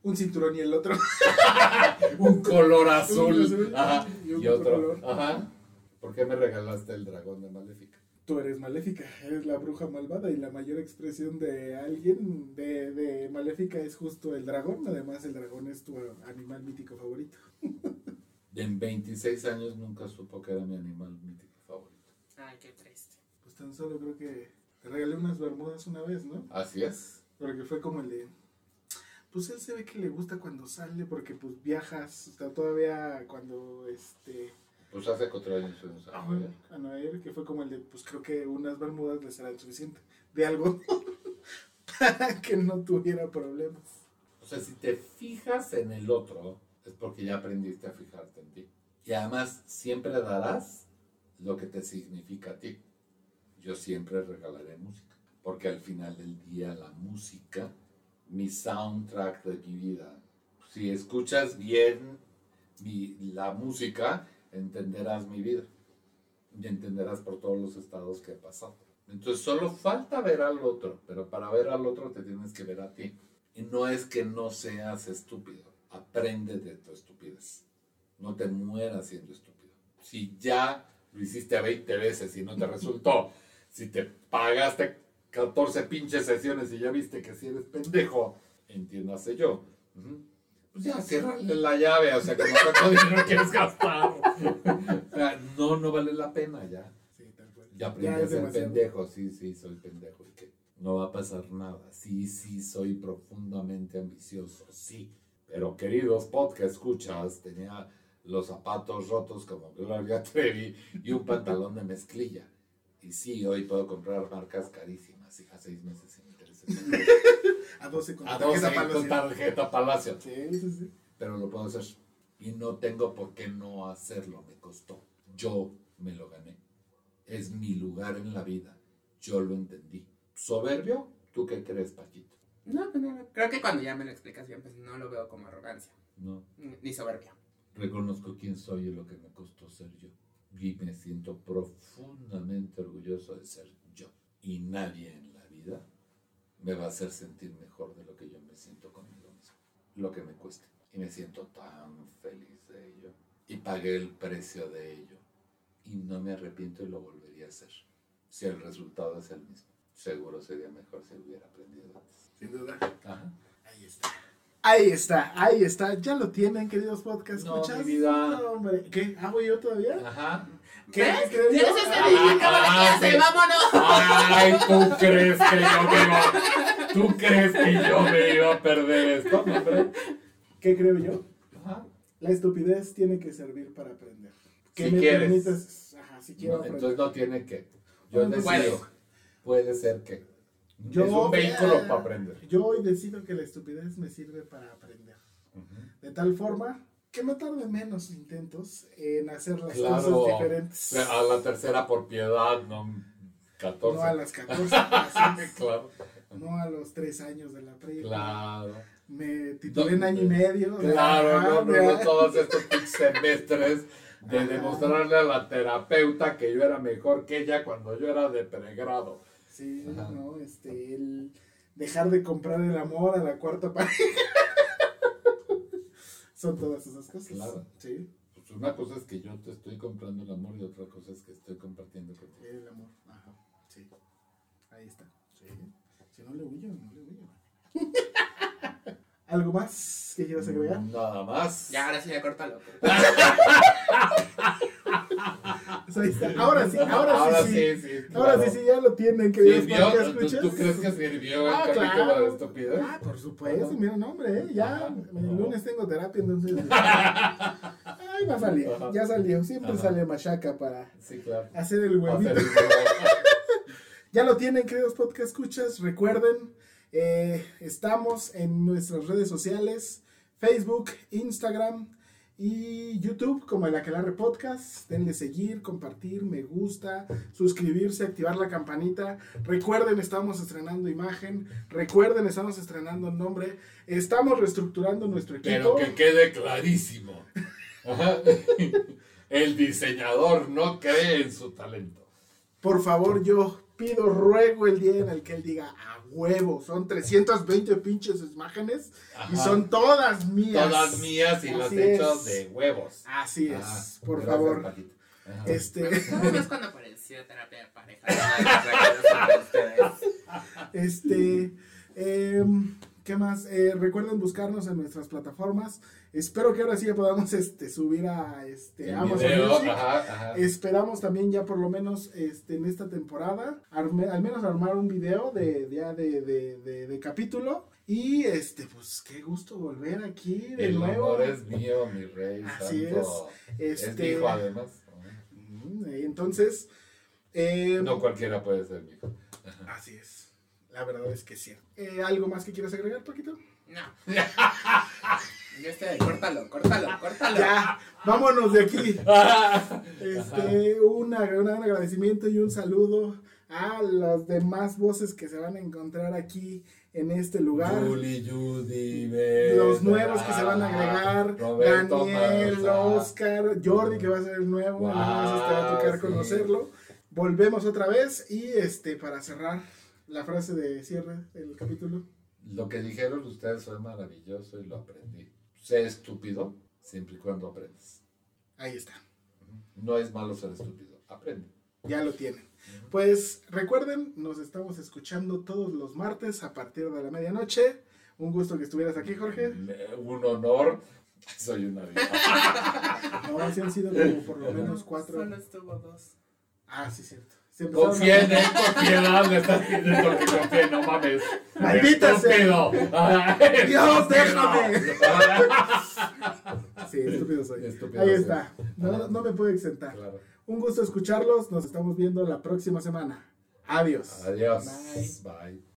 un cinturón y el otro. [laughs] un color azul. Un azul Ajá. y un Y otro. color. Ajá. ¿Por qué me regalaste el dragón de Maléfica? Tú eres maléfica, eres la bruja malvada y la mayor expresión de alguien de, de maléfica es justo el dragón. Además, el dragón es tu animal mítico favorito. En 26 años nunca supo que era mi animal mítico favorito. Ay, qué triste. Pues tan solo creo que te regalé unas bermudas una vez, ¿no? Así es. Porque fue como el de. Pues él se ve que le gusta cuando sale, porque pues viajas, o sea, todavía cuando este. Pues hace cuatro años fuimos a Nueva York. a Nueva York, que fue como el de, pues creo que unas bermudas le serán suficiente. De algo [laughs] para que no tuviera problemas. O sea, si te fijas en el otro, es porque ya aprendiste a fijarte en ti. Y además, siempre darás lo que te significa a ti. Yo siempre regalaré música. Porque al final del día, la música, mi soundtrack de mi vida. Si escuchas bien mi- la música, entenderás mi vida. Y entenderás por todos los estados que he pasado. Entonces, solo falta ver al otro. Pero para ver al otro, te tienes que ver a ti. Y no es que no seas estúpido, aprende de tu estupidez. No te mueras siendo estúpido. Si ya lo hiciste 20 veces y no te resultó, si te pagaste 14 pinches sesiones y ya viste que si eres pendejo, entiéndase yo, pues ya ciérrale la llave, o sea, que no dinero quieres gastar. O sea, no, no vale la pena ya. Sí, tal cual. Ya aprendí Ya a ser demasiado. pendejo, sí, sí, soy pendejo. No va a pasar nada. Sí, sí, soy profundamente ambicioso, sí. Pero queridos podcast escuchas, tenía los zapatos rotos como Gloria Trevi y un pantalón de mezclilla. Y sí, hoy puedo comprar marcas carísimas. A seis meses sin intereses. [laughs] A 12 con A tarjeta 12 con Palacio. tarjeta Palacio. Sí, sí, sí. Pero lo puedo hacer. Y no tengo por qué no hacerlo. Me costó. Yo me lo gané. Es mi lugar en la vida. Yo lo entendí. ¿Soberbio? ¿Tú qué crees, Paquito? No, pues no, no. Creo que cuando ya me lo explicas bien, pues no lo veo como arrogancia. No. ni- Ni soberbia. Reconozco quién soy y lo que me costó ser yo. Y me siento profundamente orgulloso de ser yo. Y nadie en la vida me va a hacer sentir mejor de lo que yo me siento conmigo mismo. Lo que me cueste. Y me siento tan feliz de ello. Y pagué el precio de ello. Y no me arrepiento y lo volvería a hacer. Si el resultado es el mismo. Seguro sería mejor si hubiera aprendido antes. Sin duda. Ajá. Ahí está. Ahí está, ahí está. Ya lo tienen, queridos podcast No, escuchas. mi vida. No, hombre. ¿Qué? ¿Hago yo todavía? Ajá. ¿Qué? ¿Ves? Tienes ese Ah, de acaba de ah, clase, vámonos. Ay, ¿tú crees que yo me iba, [laughs] ¿tú crees que yo me iba a perder esto, hombre? ¿Qué creo yo? Ajá. La estupidez tiene que servir para aprender. Que Si me quieres. permitas. Ajá, si quiero No, aprender. entonces no tiene que. Yo decido. Puede ser que. Yo- es un vehículo eh, para aprender. Yo hoy decido que la estupidez me sirve para aprender. De tal forma que me tarde menos intentos en hacer las Claro. cosas diferentes. A la tercera por piedad, no 14. No a las 14, [laughs] así claro, no a los 3 años de la prepa. claro. Me titulé en año y medio. Claro, no, no, todos estos semestres de Ajá. demostrarle a la terapeuta que yo era mejor que ella cuando yo era de pregrado. Sí, Ajá. no, este, el dejar de comprar el amor a la cuarta pareja. [laughs] Son todas esas cosas. Claro. Sí, Pues una cosa es que yo te estoy comprando el amor y otra cosa es que estoy compartiendo contigo. el amor. Ajá, sí. Ahí está. Sí. Si no le huyo, no le huyo. [laughs] ¿Algo más que quieras agregar? Nada más. Ya, ahora sí, ya córtalo. [laughs] Ahora sí, ahora, sí, sí. sí, Ahora claro. sí, sí, ya lo tienen, queridos ¿Sirvió? podcast ¿Tú, escuchas. tú crees que sirvió el Ah, capítulo claro. de estupidez? Ah, por supuesto, Bueno. mira, no, hombre, ¿eh? ya Ajá. el lunes tengo terapia, entonces. [laughs] Ay, va a salir, Ajá. ya salió, siempre Ajá. sale machaca para Sí, claro. hacer el huevito. [laughs] Ya lo tienen, queridos podcast escuchas. Recuerden, eh, estamos en nuestras redes sociales: Facebook, Instagram y YouTube, como el Aquelarre Podcast. Denle seguir, compartir, me gusta, suscribirse, activar la campanita. Recuerden, estamos estrenando imagen. Recuerden, estamos estrenando nombre. Estamos reestructurando nuestro equipo. Pero que quede clarísimo. Ajá. [laughs] el diseñador no cree en su talento. Por favor, yo pido, ruego el día en el que él diga a huevo. Son 320 pinches imágenes y son todas mías. Todas mías y las Así he hecho es. de huevos. Así es, Ah, por gracias, favor. Este, No, no es cuando apareció terapia de pareja. este, em, ¿qué más? Eh, recuerden buscarnos en nuestras plataformas. Espero que ahora sí ya podamos este, subir a este, Amazon video, Music. ajá, ajá. Esperamos también ya por lo menos este, en esta temporada, arme- al menos armar un video de, ya de, de, de- de capítulo. Y este, pues qué gusto volver aquí de El nuevo. honor es mío, mi rey. Así santo. es. Es Este, mi hijo, además. Mm, y Entonces, eh, No cualquiera puede ser mi hijo. así es. La verdad es que sí. Eh, ¿Algo más que quieras agregar, Paquito? No. [laughs] Yo estoy, córtalo, córtalo, córtalo. Ya, vámonos de aquí. [laughs] Este, una, una- un agradecimiento y un saludo a las demás voces que se van a encontrar aquí en este lugar. Julie, Judy, Los nuevos que se van a agregar, Roberto Daniel. Oscar, Jordi que va a ser el nuevo, Wow, además te va a tocar sí. conocerlo. Volvemos otra vez y este para cerrar la frase de cierre del capítulo. Lo que dijeron ustedes fue maravilloso y lo aprendí. Sé estúpido siempre y cuando aprendes. Ahí está. No es malo ser estúpido. Aprende. Ya lo tienen. Pues recuerden, nos estamos escuchando todos los martes a partir de la medianoche. Un gusto que estuvieras aquí, Jorge. Un honor. Soy una diva. No, sí han sido como por lo menos cuatro. Solo estuvo dos. Ah, sí, cierto. Confía en él, confía le estás diciendo que confíe, no mames. ¡Maldita sea! Estúpido. Ay, [laughs] ¡Dios, déjame! [laughs] Sí, estúpido soy. Estúpido Ahí soy. está. No, no me puedo exentar. Claro. Un gusto escucharlos. Nos estamos viendo la próxima semana. Adiós. Adiós. Bye. Bye.